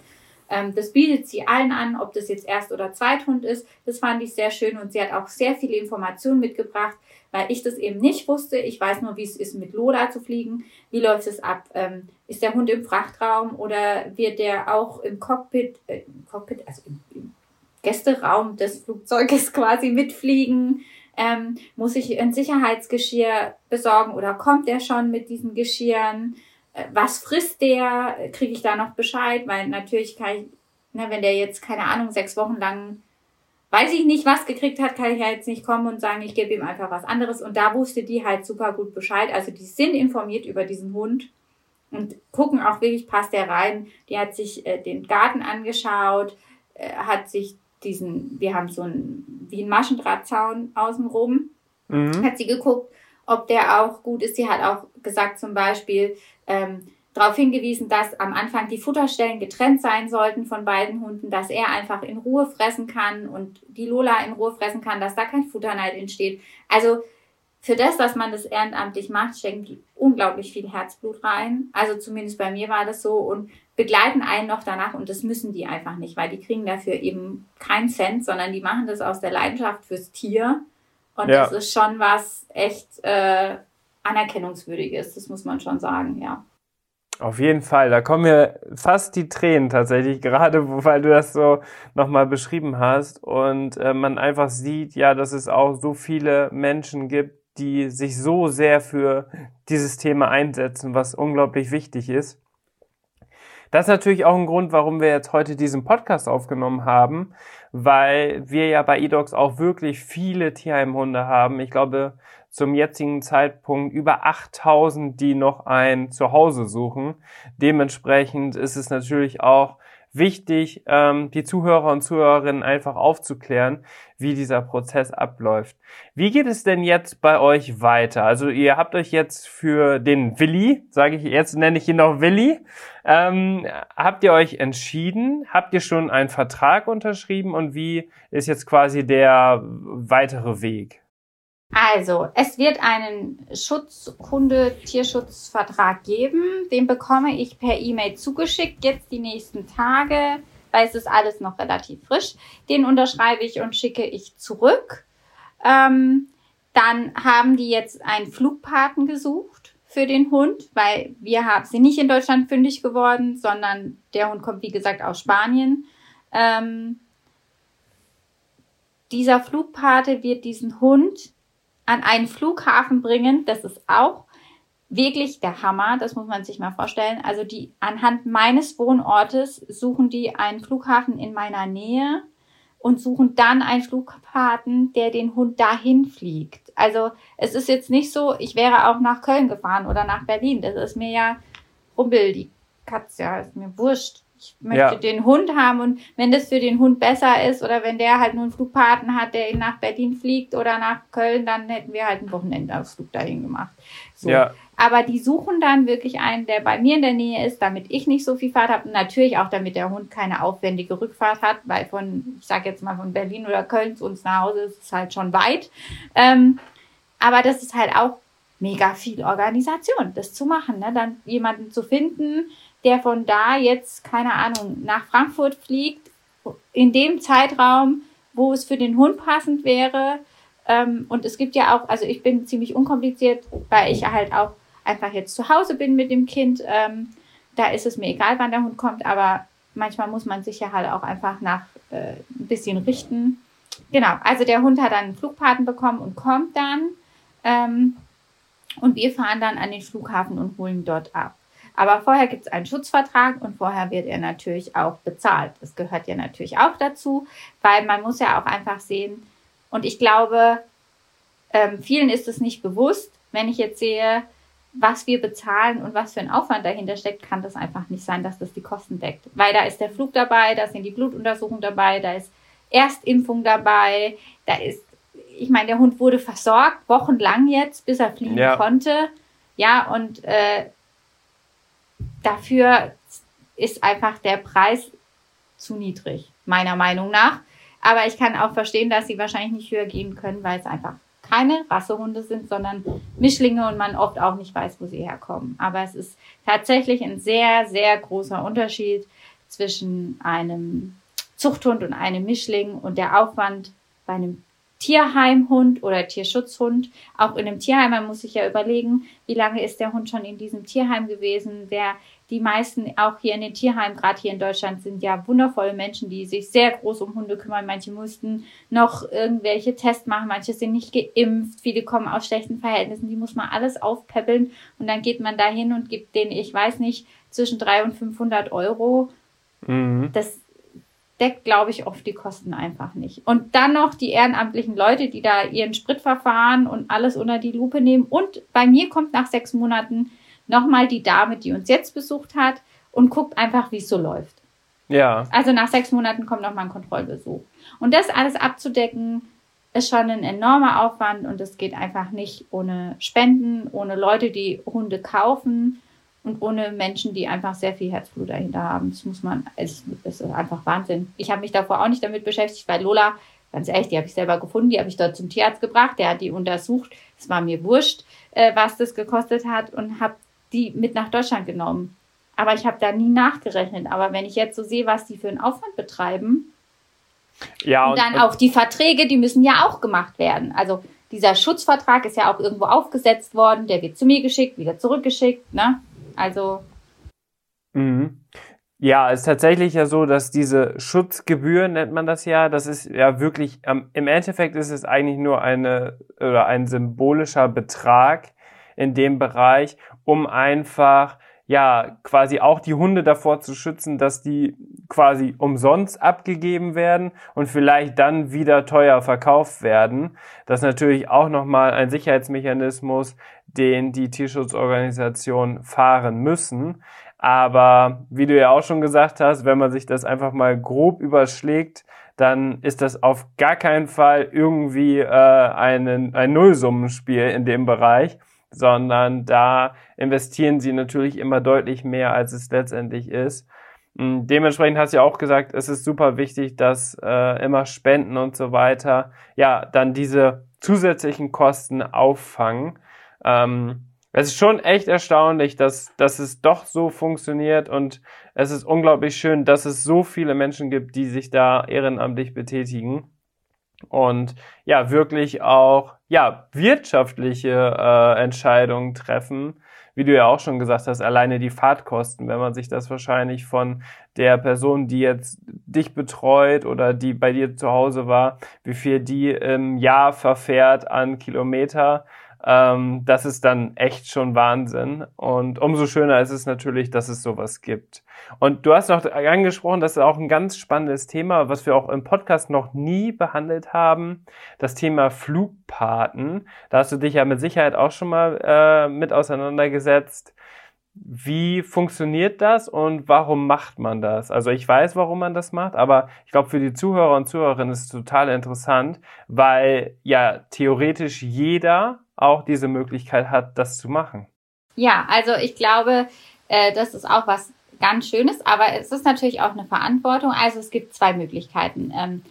Ähm, das bietet sie allen an, ob das jetzt Erst- oder Zweithund ist. Das fand ich sehr schön und sie hat auch sehr viele Informationen mitgebracht weil ich das eben nicht wusste. Ich weiß nur, wie es ist, mit Lola zu fliegen. Wie läuft es ab? Ähm, ist der Hund im Frachtraum oder wird der auch im Cockpit, äh, Cockpit, also im, im Gästeraum des Flugzeuges quasi mitfliegen? Ähm, muss ich ein Sicherheitsgeschirr besorgen oder kommt der schon mit diesen Geschirren? Äh, was frisst der? Kriege ich da noch Bescheid? Weil natürlich kann ich, ne, wenn der jetzt, keine Ahnung, sechs Wochen lang weiß ich nicht, was gekriegt hat, kann ich ja jetzt nicht kommen und sagen, ich gebe ihm einfach was anderes. Und da wusste die halt super gut Bescheid. Also die sind informiert über diesen Hund und gucken auch wirklich, passt der rein. Die hat sich äh, den Garten angeschaut, äh, hat sich diesen, wir haben so einen, wie ein Maschendrahtzaun außenrum, mhm. hat sie geguckt, ob der auch gut ist. Sie hat auch gesagt zum Beispiel, ähm, darauf hingewiesen, dass am Anfang die Futterstellen getrennt sein sollten von beiden Hunden, dass er einfach in Ruhe fressen kann und die Lola in Ruhe fressen kann, dass da kein Futterneid entsteht. Also für das, dass man das ehrenamtlich macht, die unglaublich viel Herzblut rein. Also zumindest bei mir war das so und begleiten einen noch danach und das müssen die einfach nicht, weil die kriegen dafür eben keinen Cent, sondern die machen das aus der Leidenschaft fürs Tier. Und ja. das ist schon was echt äh, anerkennungswürdiges, das muss man schon sagen, ja. Auf jeden Fall, da kommen mir fast die Tränen tatsächlich, gerade weil du das so nochmal beschrieben hast und äh, man einfach sieht, ja, dass es auch so viele Menschen gibt, die sich so sehr für dieses Thema einsetzen, was unglaublich wichtig ist. Das ist natürlich auch ein Grund, warum wir jetzt heute diesen Podcast aufgenommen haben, weil wir ja bei eDogs auch wirklich viele Tierheimhunde haben. Ich glaube, zum jetzigen Zeitpunkt über 8000, die noch ein Zuhause suchen. Dementsprechend ist es natürlich auch wichtig, ähm, die Zuhörer und Zuhörerinnen einfach aufzuklären, wie dieser Prozess abläuft. Wie geht es denn jetzt bei euch weiter? Also ihr habt euch jetzt für den Willi, sage ich jetzt, nenne ich ihn noch Willi, ähm, habt ihr euch entschieden? Habt ihr schon einen Vertrag unterschrieben und wie ist jetzt quasi der weitere Weg? Also, es wird einen Schutzkunde-Tierschutzvertrag geben. Den bekomme ich per E-Mail zugeschickt, jetzt die nächsten Tage, weil es ist alles noch relativ frisch. Den unterschreibe ich und schicke ich zurück. Ähm, dann haben die jetzt einen Flugpaten gesucht für den Hund, weil wir haben, sind nicht in Deutschland fündig geworden, sondern der Hund kommt, wie gesagt, aus Spanien. Ähm, dieser Flugpate wird diesen Hund an einen Flughafen bringen, das ist auch wirklich der Hammer, das muss man sich mal vorstellen. Also die anhand meines Wohnortes suchen die einen Flughafen in meiner Nähe und suchen dann einen Flughafen, der den Hund dahin fliegt. Also es ist jetzt nicht so, ich wäre auch nach Köln gefahren oder nach Berlin. Das ist mir ja rumpel, die Katze, ja, ist mir wurscht ich möchte ja. den Hund haben und wenn das für den Hund besser ist oder wenn der halt nur einen Flugpaten hat, der ihn nach Berlin fliegt oder nach Köln, dann hätten wir halt einen Wochenendausflug dahin gemacht. So. Ja. Aber die suchen dann wirklich einen, der bei mir in der Nähe ist, damit ich nicht so viel Fahrt habe und natürlich auch, damit der Hund keine aufwendige Rückfahrt hat, weil von, ich sag jetzt mal von Berlin oder Köln zu uns nach Hause ist es halt schon weit. Ähm, aber das ist halt auch mega viel Organisation, das zu machen, ne? dann jemanden zu finden, der von da jetzt, keine Ahnung, nach Frankfurt fliegt, in dem Zeitraum, wo es für den Hund passend wäre. Ähm, und es gibt ja auch, also ich bin ziemlich unkompliziert, weil ich halt auch einfach jetzt zu Hause bin mit dem Kind. Ähm, da ist es mir egal, wann der Hund kommt, aber manchmal muss man sich ja halt auch einfach nach äh, ein bisschen richten. Genau, also der Hund hat dann einen Flugpaten bekommen und kommt dann. Ähm, und wir fahren dann an den Flughafen und holen dort ab. Aber vorher gibt es einen Schutzvertrag und vorher wird er natürlich auch bezahlt. Das gehört ja natürlich auch dazu, weil man muss ja auch einfach sehen, und ich glaube, ähm, vielen ist es nicht bewusst, wenn ich jetzt sehe, was wir bezahlen und was für ein Aufwand dahinter steckt, kann das einfach nicht sein, dass das die Kosten deckt. Weil da ist der Flug dabei, da sind die Blutuntersuchungen dabei, da ist Erstimpfung dabei, da ist, ich meine, der Hund wurde versorgt, wochenlang jetzt, bis er fliegen ja. konnte. Ja, und äh, dafür ist einfach der Preis zu niedrig, meiner Meinung nach. Aber ich kann auch verstehen, dass sie wahrscheinlich nicht höher gehen können, weil es einfach keine Rassehunde sind, sondern Mischlinge und man oft auch nicht weiß, wo sie herkommen. Aber es ist tatsächlich ein sehr, sehr großer Unterschied zwischen einem Zuchthund und einem Mischling und der Aufwand bei einem Tierheimhund oder Tierschutzhund. Auch in einem Tierheim, man muss sich ja überlegen, wie lange ist der Hund schon in diesem Tierheim gewesen, wer die meisten auch hier in den Tierheimen, gerade hier in Deutschland, sind ja wundervolle Menschen, die sich sehr groß um Hunde kümmern. Manche mussten noch irgendwelche Tests machen, manche sind nicht geimpft, viele kommen aus schlechten Verhältnissen, die muss man alles aufpäppeln und dann geht man da hin und gibt denen, ich weiß nicht, zwischen 300 und 500 Euro. Mhm. Das deckt, glaube ich, oft die Kosten einfach nicht. Und dann noch die ehrenamtlichen Leute, die da ihren Spritverfahren und alles unter die Lupe nehmen. Und bei mir kommt nach sechs Monaten nochmal die Dame, die uns jetzt besucht hat und guckt einfach, wie es so läuft. Ja. Also nach sechs Monaten kommt nochmal ein Kontrollbesuch. Und das alles abzudecken, ist schon ein enormer Aufwand und es geht einfach nicht ohne Spenden, ohne Leute, die Hunde kaufen und ohne Menschen, die einfach sehr viel Herzblut dahinter haben. Das muss man, es, es ist einfach Wahnsinn. Ich habe mich davor auch nicht damit beschäftigt, weil Lola, ganz ehrlich, die habe ich selber gefunden, die habe ich dort zum Tierarzt gebracht, der hat die untersucht. Es war mir wurscht, äh, was das gekostet hat und habe die mit nach Deutschland genommen. Aber ich habe da nie nachgerechnet. Aber wenn ich jetzt so sehe, was die für einen Aufwand betreiben, ja, und, und dann auch die Verträge, die müssen ja auch gemacht werden. Also dieser Schutzvertrag ist ja auch irgendwo aufgesetzt worden, der wird zu mir geschickt, wieder zurückgeschickt, ne? Also. Mhm. Ja, es ist tatsächlich ja so, dass diese Schutzgebühr nennt man das ja, das ist ja wirklich, ähm, im Endeffekt ist es eigentlich nur eine oder ein symbolischer Betrag in dem Bereich um einfach ja quasi auch die Hunde davor zu schützen, dass die quasi umsonst abgegeben werden und vielleicht dann wieder teuer verkauft werden. Das ist natürlich auch nochmal ein Sicherheitsmechanismus, den die Tierschutzorganisationen fahren müssen. Aber wie du ja auch schon gesagt hast, wenn man sich das einfach mal grob überschlägt, dann ist das auf gar keinen Fall irgendwie äh, ein, ein Nullsummenspiel in dem Bereich sondern da investieren sie natürlich immer deutlich mehr, als es letztendlich ist. Mm, dementsprechend hast du ja auch gesagt, es ist super wichtig, dass äh, immer Spenden und so weiter, ja, dann diese zusätzlichen Kosten auffangen. Ähm, es ist schon echt erstaunlich, dass, dass es doch so funktioniert und es ist unglaublich schön, dass es so viele Menschen gibt, die sich da ehrenamtlich betätigen und ja, wirklich auch ja, wirtschaftliche äh, Entscheidungen treffen. Wie du ja auch schon gesagt hast, alleine die Fahrtkosten, wenn man sich das wahrscheinlich von der Person, die jetzt dich betreut oder die bei dir zu Hause war, wie viel die im Jahr verfährt an Kilometer, ähm, das ist dann echt schon Wahnsinn. Und umso schöner ist es natürlich, dass es sowas gibt. Und du hast noch angesprochen, das ist auch ein ganz spannendes Thema, was wir auch im Podcast noch nie behandelt haben, das Thema Flugpaten. Da hast du dich ja mit Sicherheit auch schon mal äh, mit auseinandergesetzt. Wie funktioniert das und warum macht man das? Also ich weiß, warum man das macht, aber ich glaube, für die Zuhörer und Zuhörerinnen ist es total interessant, weil ja theoretisch jeder auch diese Möglichkeit hat, das zu machen. Ja, also ich glaube, äh, das ist auch was ganz Schönes, aber es ist natürlich auch eine Verantwortung. Also es gibt zwei Möglichkeiten. Ähm,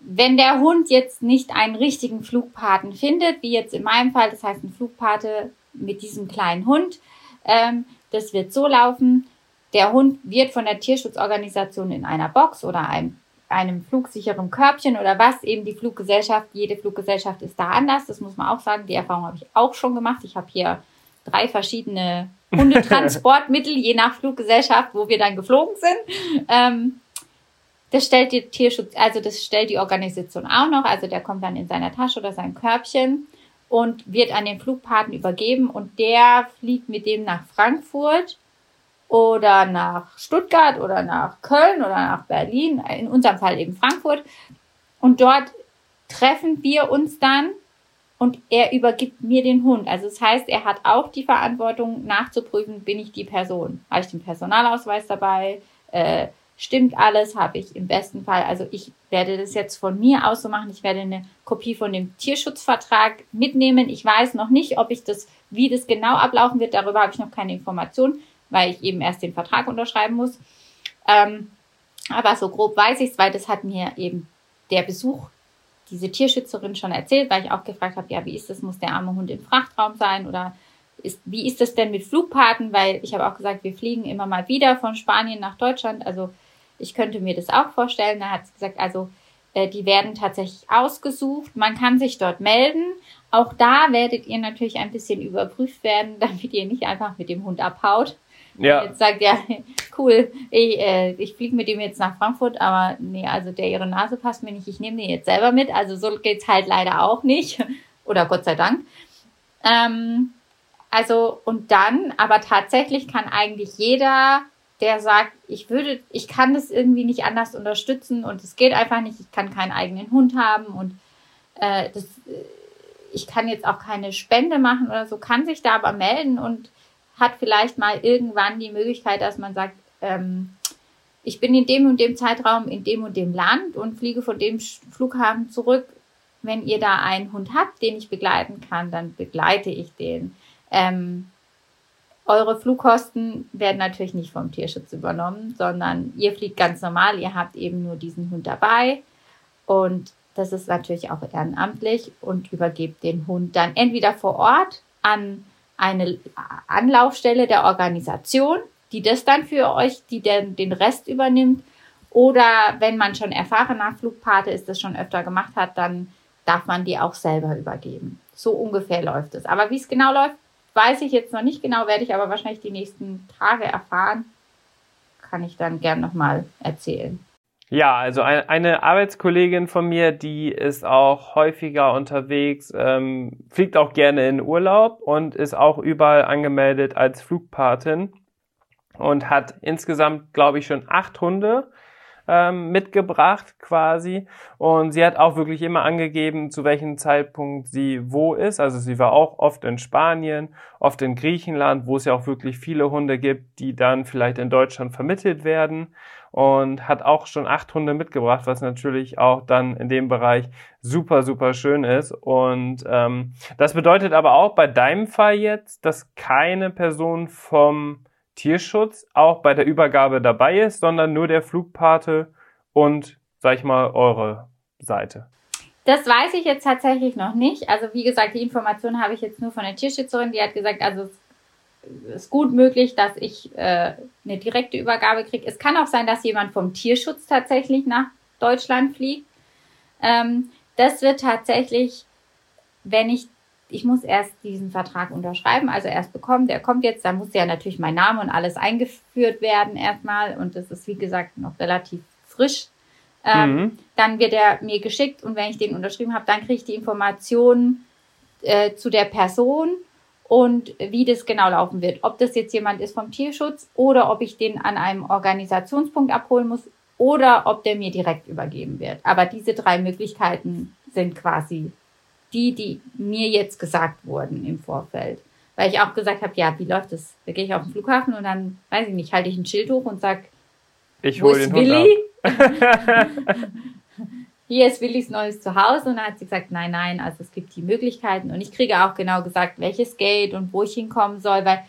wenn der Hund jetzt nicht einen richtigen Flugpaten findet, wie jetzt in meinem Fall, das heißt ein Flugpate mit diesem kleinen Hund, ähm, das wird so laufen, der Hund wird von der Tierschutzorganisation in einer Box oder einem einem flugsicheren Körbchen oder was, eben die Fluggesellschaft, jede Fluggesellschaft ist da anders, das muss man auch sagen, die Erfahrung habe ich auch schon gemacht. Ich habe hier drei verschiedene Hundetransportmittel, je nach Fluggesellschaft, wo wir dann geflogen sind. Ähm, das stellt die Tierschutz, also das stellt die Organisation auch noch, also der kommt dann in seiner Tasche oder sein Körbchen und wird an den Flugpaten übergeben und der fliegt mit dem nach Frankfurt oder nach Stuttgart oder nach Köln oder nach Berlin, in unserem Fall eben Frankfurt. Und dort treffen wir uns dann und er übergibt mir den Hund. Also das heißt, er hat auch die Verantwortung nachzuprüfen, bin ich die Person. Habe ich den Personalausweis dabei? Äh, stimmt alles? Habe ich im besten Fall, also ich werde das jetzt von mir aus so machen, ich werde eine Kopie von dem Tierschutzvertrag mitnehmen. Ich weiß noch nicht, ob ich das, wie das genau ablaufen wird, darüber habe ich noch keine Informationen, weil ich eben erst den Vertrag unterschreiben muss. Ähm, aber so grob weiß ich es, weil das hat mir eben der Besuch diese Tierschützerin schon erzählt, weil ich auch gefragt habe, ja, wie ist das, muss der arme Hund im Frachtraum sein oder ist, wie ist das denn mit Flugpaten? Weil ich habe auch gesagt, wir fliegen immer mal wieder von Spanien nach Deutschland. Also ich könnte mir das auch vorstellen. Da hat sie gesagt, also äh, die werden tatsächlich ausgesucht. Man kann sich dort melden. Auch da werdet ihr natürlich ein bisschen überprüft werden, damit ihr nicht einfach mit dem Hund abhaut. Ja. Jetzt sagt, ja, cool, ich, äh, ich fliege mit ihm jetzt nach Frankfurt, aber nee, also der ihre Nase passt mir nicht, ich nehme den jetzt selber mit. Also so geht's halt leider auch nicht. Oder Gott sei Dank. Ähm, also, und dann, aber tatsächlich kann eigentlich jeder, der sagt, ich würde, ich kann das irgendwie nicht anders unterstützen und es geht einfach nicht, ich kann keinen eigenen Hund haben und äh, das, äh, ich kann jetzt auch keine Spende machen oder so, kann sich da aber melden und hat vielleicht mal irgendwann die Möglichkeit, dass man sagt, ähm, ich bin in dem und dem Zeitraum in dem und dem Land und fliege von dem Flughafen zurück. Wenn ihr da einen Hund habt, den ich begleiten kann, dann begleite ich den. Ähm, eure Flugkosten werden natürlich nicht vom Tierschutz übernommen, sondern ihr fliegt ganz normal, ihr habt eben nur diesen Hund dabei und das ist natürlich auch ehrenamtlich und übergebt den Hund dann entweder vor Ort an eine Anlaufstelle der Organisation, die das dann für euch, die den, den Rest übernimmt. Oder wenn man schon erfahrener Flugpate ist, das schon öfter gemacht hat, dann darf man die auch selber übergeben. So ungefähr läuft es. Aber wie es genau läuft, weiß ich jetzt noch nicht genau, werde ich aber wahrscheinlich die nächsten Tage erfahren. Kann ich dann gern nochmal erzählen. Ja, also eine Arbeitskollegin von mir, die ist auch häufiger unterwegs, ähm, fliegt auch gerne in Urlaub und ist auch überall angemeldet als Flugpatin und hat insgesamt, glaube ich, schon acht Hunde ähm, mitgebracht quasi. Und sie hat auch wirklich immer angegeben, zu welchem Zeitpunkt sie wo ist. Also sie war auch oft in Spanien, oft in Griechenland, wo es ja auch wirklich viele Hunde gibt, die dann vielleicht in Deutschland vermittelt werden und hat auch schon acht Hunde mitgebracht, was natürlich auch dann in dem Bereich super, super schön ist. Und ähm, das bedeutet aber auch bei deinem Fall jetzt, dass keine Person vom Tierschutz auch bei der Übergabe dabei ist, sondern nur der Flugpate und, sag ich mal, eure Seite. Das weiß ich jetzt tatsächlich noch nicht. Also wie gesagt, die Information habe ich jetzt nur von der Tierschützerin, die hat gesagt, also es ist gut möglich, dass ich äh, eine direkte Übergabe kriege. Es kann auch sein, dass jemand vom Tierschutz tatsächlich nach Deutschland fliegt. Ähm, das wird tatsächlich, wenn ich, ich muss erst diesen Vertrag unterschreiben, also erst bekommen, der kommt jetzt, da muss ja natürlich mein Name und alles eingeführt werden erstmal und das ist wie gesagt noch relativ frisch. Ähm, mhm. Dann wird er mir geschickt und wenn ich den unterschrieben habe, dann kriege ich die Informationen äh, zu der Person und wie das genau laufen wird. Ob das jetzt jemand ist vom Tierschutz oder ob ich den an einem Organisationspunkt abholen muss oder ob der mir direkt übergeben wird. Aber diese drei Möglichkeiten sind quasi die, die mir jetzt gesagt wurden im Vorfeld. Weil ich auch gesagt habe, ja, wie läuft das? Da gehe ich auf den Flughafen und dann, weiß ich nicht, halte ich ein Schild hoch und sag, ich hole den Willi? Hund ab. hier ist Willis neues Zuhause. Und dann hat sie gesagt, nein, nein, also es gibt die Möglichkeiten. Und ich kriege auch genau gesagt, welches Gate und wo ich hinkommen soll, weil,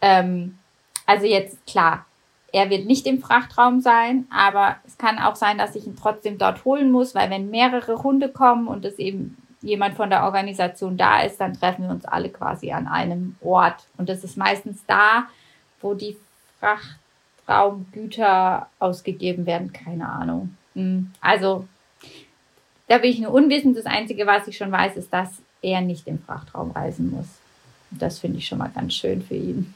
ähm, also jetzt klar, er wird nicht im Frachtraum sein, aber es kann auch sein, dass ich ihn trotzdem dort holen muss, weil wenn mehrere Hunde kommen und es eben jemand von der Organisation da ist, dann treffen wir uns alle quasi an einem Ort. Und das ist meistens da, wo die Frachtraumgüter ausgegeben werden. Keine Ahnung. Hm, also da bin ich nur unwissend. Das Einzige, was ich schon weiß, ist, dass er nicht im Frachtraum reisen muss. Und das finde ich schon mal ganz schön für ihn.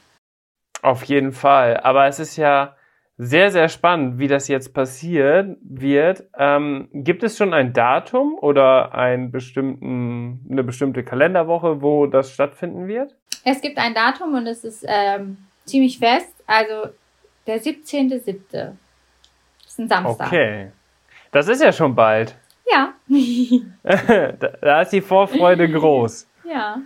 Auf jeden Fall. Aber es ist ja sehr, sehr spannend, wie das jetzt passiert wird. Ähm, gibt es schon ein Datum oder einen bestimmten, eine bestimmte Kalenderwoche, wo das stattfinden wird? Es gibt ein Datum und es ist ähm, ziemlich fest. Also der 17.07. Das ist ein Samstag. Okay. Das ist ja schon bald. Ja. da, da ist die Vorfreude groß. Ja.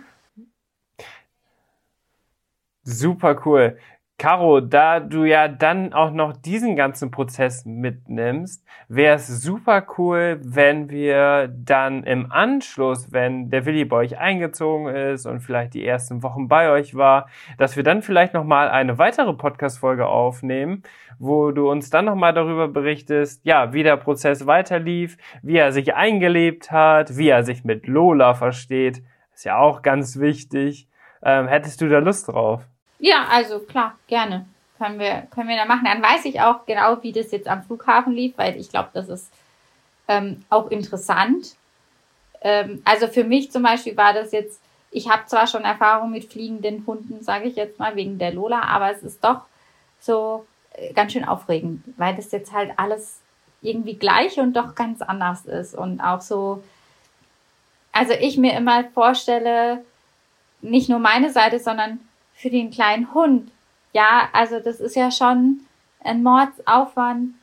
Super cool. Caro, da du ja dann auch noch diesen ganzen Prozess mitnimmst, wäre es super cool, wenn wir dann im Anschluss, wenn der Willi bei euch eingezogen ist und vielleicht die ersten Wochen bei euch war, dass wir dann vielleicht nochmal eine weitere Podcast-Folge aufnehmen, wo du uns dann nochmal darüber berichtest, ja, wie der Prozess weiterlief, wie er sich eingelebt hat, wie er sich mit Lola versteht. Ist ja auch ganz wichtig. Ähm, hättest du da Lust drauf? Ja, also klar, gerne. Können wir, können wir da machen. Dann weiß ich auch genau, wie das jetzt am Flughafen lief, weil ich glaube, das ist ähm, auch interessant. Ähm, also für mich zum Beispiel war das jetzt, ich habe zwar schon Erfahrung mit fliegenden Hunden, sage ich jetzt mal, wegen der Lola, aber es ist doch so äh, ganz schön aufregend, weil das jetzt halt alles irgendwie gleich und doch ganz anders ist. Und auch so, also ich mir immer vorstelle, nicht nur meine Seite, sondern für den kleinen Hund. Ja, also das ist ja schon ein Mordsaufwand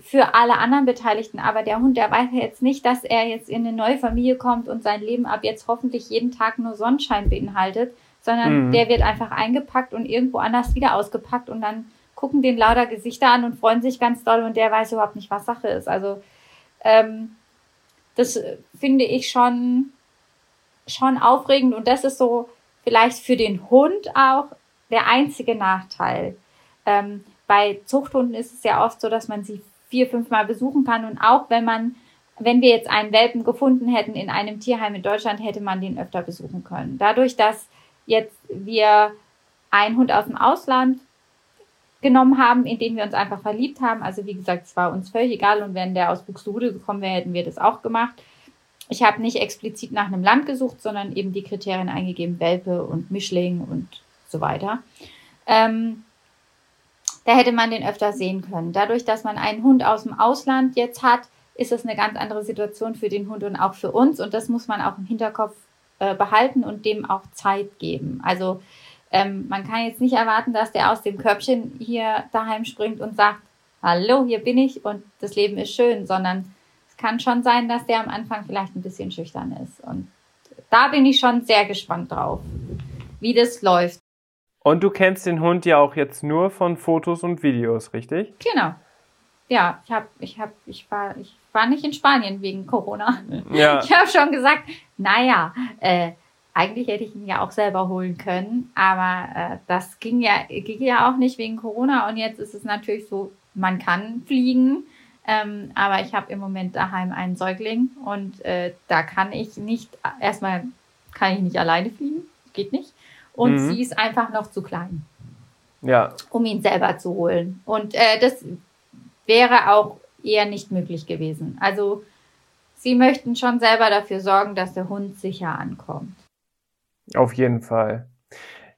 für alle anderen Beteiligten. Aber der Hund, der weiß ja jetzt nicht, dass er jetzt in eine neue Familie kommt und sein Leben ab jetzt hoffentlich jeden Tag nur Sonnenschein beinhaltet, sondern mhm. der wird einfach eingepackt und irgendwo anders wieder ausgepackt und dann gucken den lauter Gesichter an und freuen sich ganz doll und der weiß überhaupt nicht, was Sache ist. Also ähm, das finde ich schon schon aufregend und das ist so vielleicht für den Hund auch der einzige Nachteil. Ähm, bei Zuchthunden ist es ja oft so, dass man sie vier, fünf Mal besuchen kann und auch wenn man, wenn wir jetzt einen Welpen gefunden hätten in einem Tierheim in Deutschland, hätte man den öfter besuchen können. Dadurch, dass jetzt wir einen Hund aus dem Ausland genommen haben, in den wir uns einfach verliebt haben. Also wie gesagt, es war uns völlig egal und wenn der aus Buxtehude gekommen wäre, hätten wir das auch gemacht ich habe nicht explizit nach einem Land gesucht, sondern eben die Kriterien eingegeben, Welpe und Mischling und so weiter. Ähm, da hätte man den öfter sehen können. Dadurch, dass man einen Hund aus dem Ausland jetzt hat, ist es eine ganz andere Situation für den Hund und auch für uns. Und das muss man auch im Hinterkopf äh, behalten und dem auch Zeit geben. Also ähm, man kann jetzt nicht erwarten, dass der aus dem Körbchen hier daheim springt und sagt, hallo, hier bin ich und das Leben ist schön, sondern kann schon sein, dass der am Anfang vielleicht ein bisschen schüchtern ist. Und da bin ich schon sehr gespannt drauf, wie das läuft. Und du kennst den Hund ja auch jetzt nur von Fotos und Videos, richtig? Genau. Ja, ich habe, ich habe, ich war, ich war nicht in Spanien wegen Corona. Ja. Ich habe schon gesagt, naja, äh, eigentlich hätte ich ihn ja auch selber holen können, aber äh, das ging ja, ging ja auch nicht wegen Corona. Und jetzt ist es natürlich so, man kann fliegen, ähm, aber ich habe im Moment daheim einen Säugling und äh, da kann ich nicht, erstmal kann ich nicht alleine fliegen, geht nicht. Und mhm. sie ist einfach noch zu klein. Ja. Um ihn selber zu holen. Und äh, das wäre auch eher nicht möglich gewesen. Also sie möchten schon selber dafür sorgen, dass der Hund sicher ankommt. Auf jeden Fall.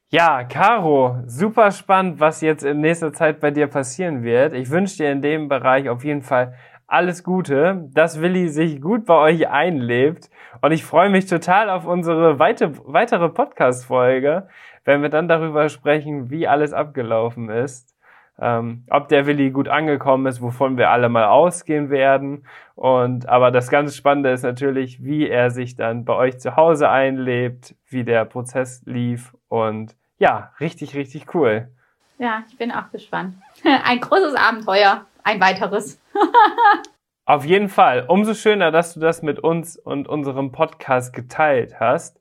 Ja, Caro, super spannend, was jetzt in nächster Zeit bei dir passieren wird. Ich wünsche dir in dem Bereich auf jeden Fall alles Gute, dass Willi sich gut bei euch einlebt. Und ich freue mich total auf unsere weite, weitere Podcast-Folge, wenn wir dann darüber sprechen, wie alles abgelaufen ist. Ähm, ob der Willi gut angekommen ist, wovon wir alle mal ausgehen werden. Und aber das ganz Spannende ist natürlich, wie er sich dann bei euch zu Hause einlebt, wie der Prozess lief und ja, richtig, richtig cool. Ja, ich bin auch gespannt. Ein großes Abenteuer, ein weiteres. Auf jeden Fall. Umso schöner, dass du das mit uns und unserem Podcast geteilt hast.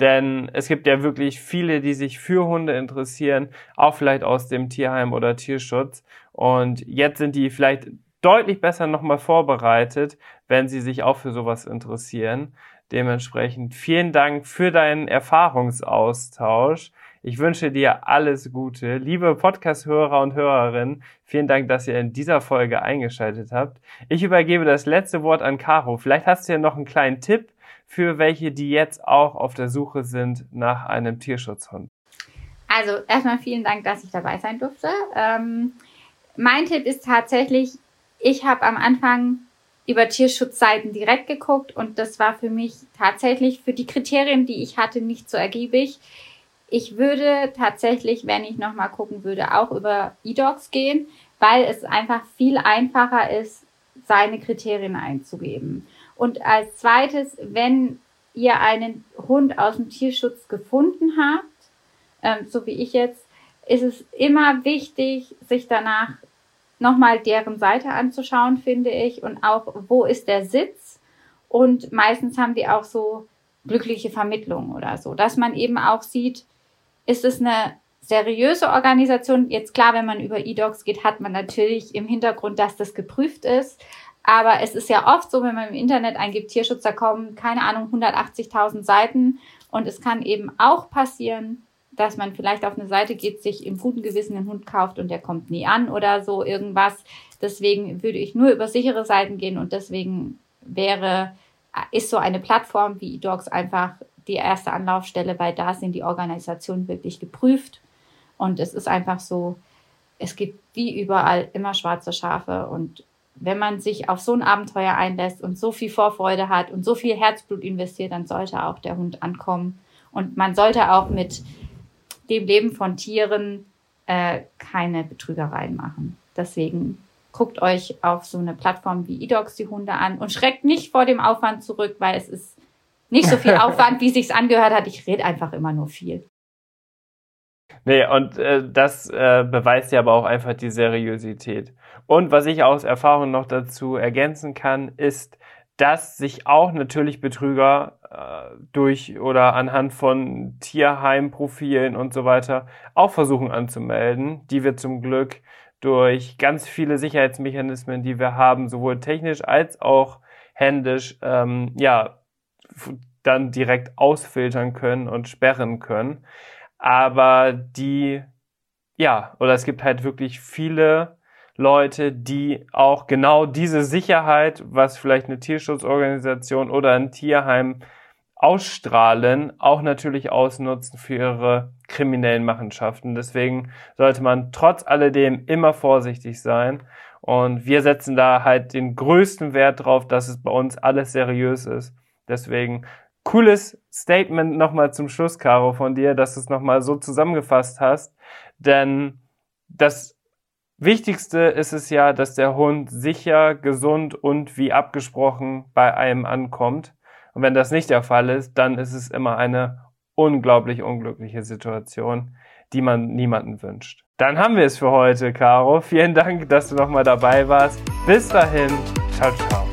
Denn es gibt ja wirklich viele, die sich für Hunde interessieren, auch vielleicht aus dem Tierheim oder Tierschutz. Und jetzt sind die vielleicht deutlich besser nochmal vorbereitet, wenn sie sich auch für sowas interessieren. Dementsprechend vielen Dank für deinen Erfahrungsaustausch. Ich wünsche dir alles Gute. Liebe Podcast-Hörer und Hörerinnen, vielen Dank, dass ihr in dieser Folge eingeschaltet habt. Ich übergebe das letzte Wort an Caro. Vielleicht hast du ja noch einen kleinen Tipp für welche, die jetzt auch auf der Suche sind nach einem Tierschutzhund. Also erstmal vielen Dank, dass ich dabei sein durfte. Ähm, mein Tipp ist tatsächlich, ich habe am Anfang über Tierschutzseiten direkt geguckt und das war für mich tatsächlich für die Kriterien, die ich hatte, nicht so ergiebig. Ich würde tatsächlich, wenn ich nochmal gucken würde, auch über eDogs gehen, weil es einfach viel einfacher ist, seine Kriterien einzugeben. Und als zweites, wenn ihr einen Hund aus dem Tierschutz gefunden habt, ähm, so wie ich jetzt, ist es immer wichtig, sich danach nochmal deren Seite anzuschauen, finde ich, und auch, wo ist der Sitz? Und meistens haben die auch so glückliche Vermittlungen oder so, dass man eben auch sieht, ist es eine seriöse Organisation. Jetzt klar, wenn man über E-Docs geht, hat man natürlich im Hintergrund, dass das geprüft ist. Aber es ist ja oft so, wenn man im Internet eingibt Tierschutz, da kommen, keine Ahnung, 180.000 Seiten. Und es kann eben auch passieren, dass man vielleicht auf eine Seite geht, sich im guten Gewissen einen Hund kauft und der kommt nie an oder so irgendwas. Deswegen würde ich nur über sichere Seiten gehen und deswegen wäre, ist so eine Plattform wie eDogs einfach die erste Anlaufstelle, weil da sind die Organisationen wirklich geprüft und es ist einfach so, es gibt wie überall immer schwarze Schafe und wenn man sich auf so ein Abenteuer einlässt und so viel Vorfreude hat und so viel Herzblut investiert, dann sollte auch der Hund ankommen. Und man sollte auch mit dem Leben von Tieren äh, keine Betrügereien machen. Deswegen guckt euch auf so eine Plattform wie eDogs die Hunde an und schreckt nicht vor dem Aufwand zurück, weil es ist nicht so viel Aufwand, wie sich's angehört hat. Ich rede einfach immer nur viel. Nee, und äh, das äh, beweist ja aber auch einfach die Seriosität. Und was ich aus Erfahrung noch dazu ergänzen kann, ist, dass sich auch natürlich Betrüger durch oder anhand von Tierheimprofilen und so weiter auch versuchen anzumelden, die wir zum Glück durch ganz viele Sicherheitsmechanismen, die wir haben, sowohl technisch als auch händisch, ähm, ja, dann direkt ausfiltern können und sperren können. Aber die, ja, oder es gibt halt wirklich viele Leute, die auch genau diese Sicherheit, was vielleicht eine Tierschutzorganisation oder ein Tierheim ausstrahlen, auch natürlich ausnutzen für ihre kriminellen Machenschaften. Deswegen sollte man trotz alledem immer vorsichtig sein. Und wir setzen da halt den größten Wert drauf, dass es bei uns alles seriös ist. Deswegen cooles Statement nochmal zum Schluss, Caro, von dir, dass du es nochmal so zusammengefasst hast. Denn das Wichtigste ist es ja, dass der Hund sicher, gesund und wie abgesprochen bei einem ankommt. Und wenn das nicht der Fall ist, dann ist es immer eine unglaublich unglückliche Situation, die man niemanden wünscht. Dann haben wir es für heute, Caro. Vielen Dank, dass du nochmal dabei warst. Bis dahin. Ciao, ciao.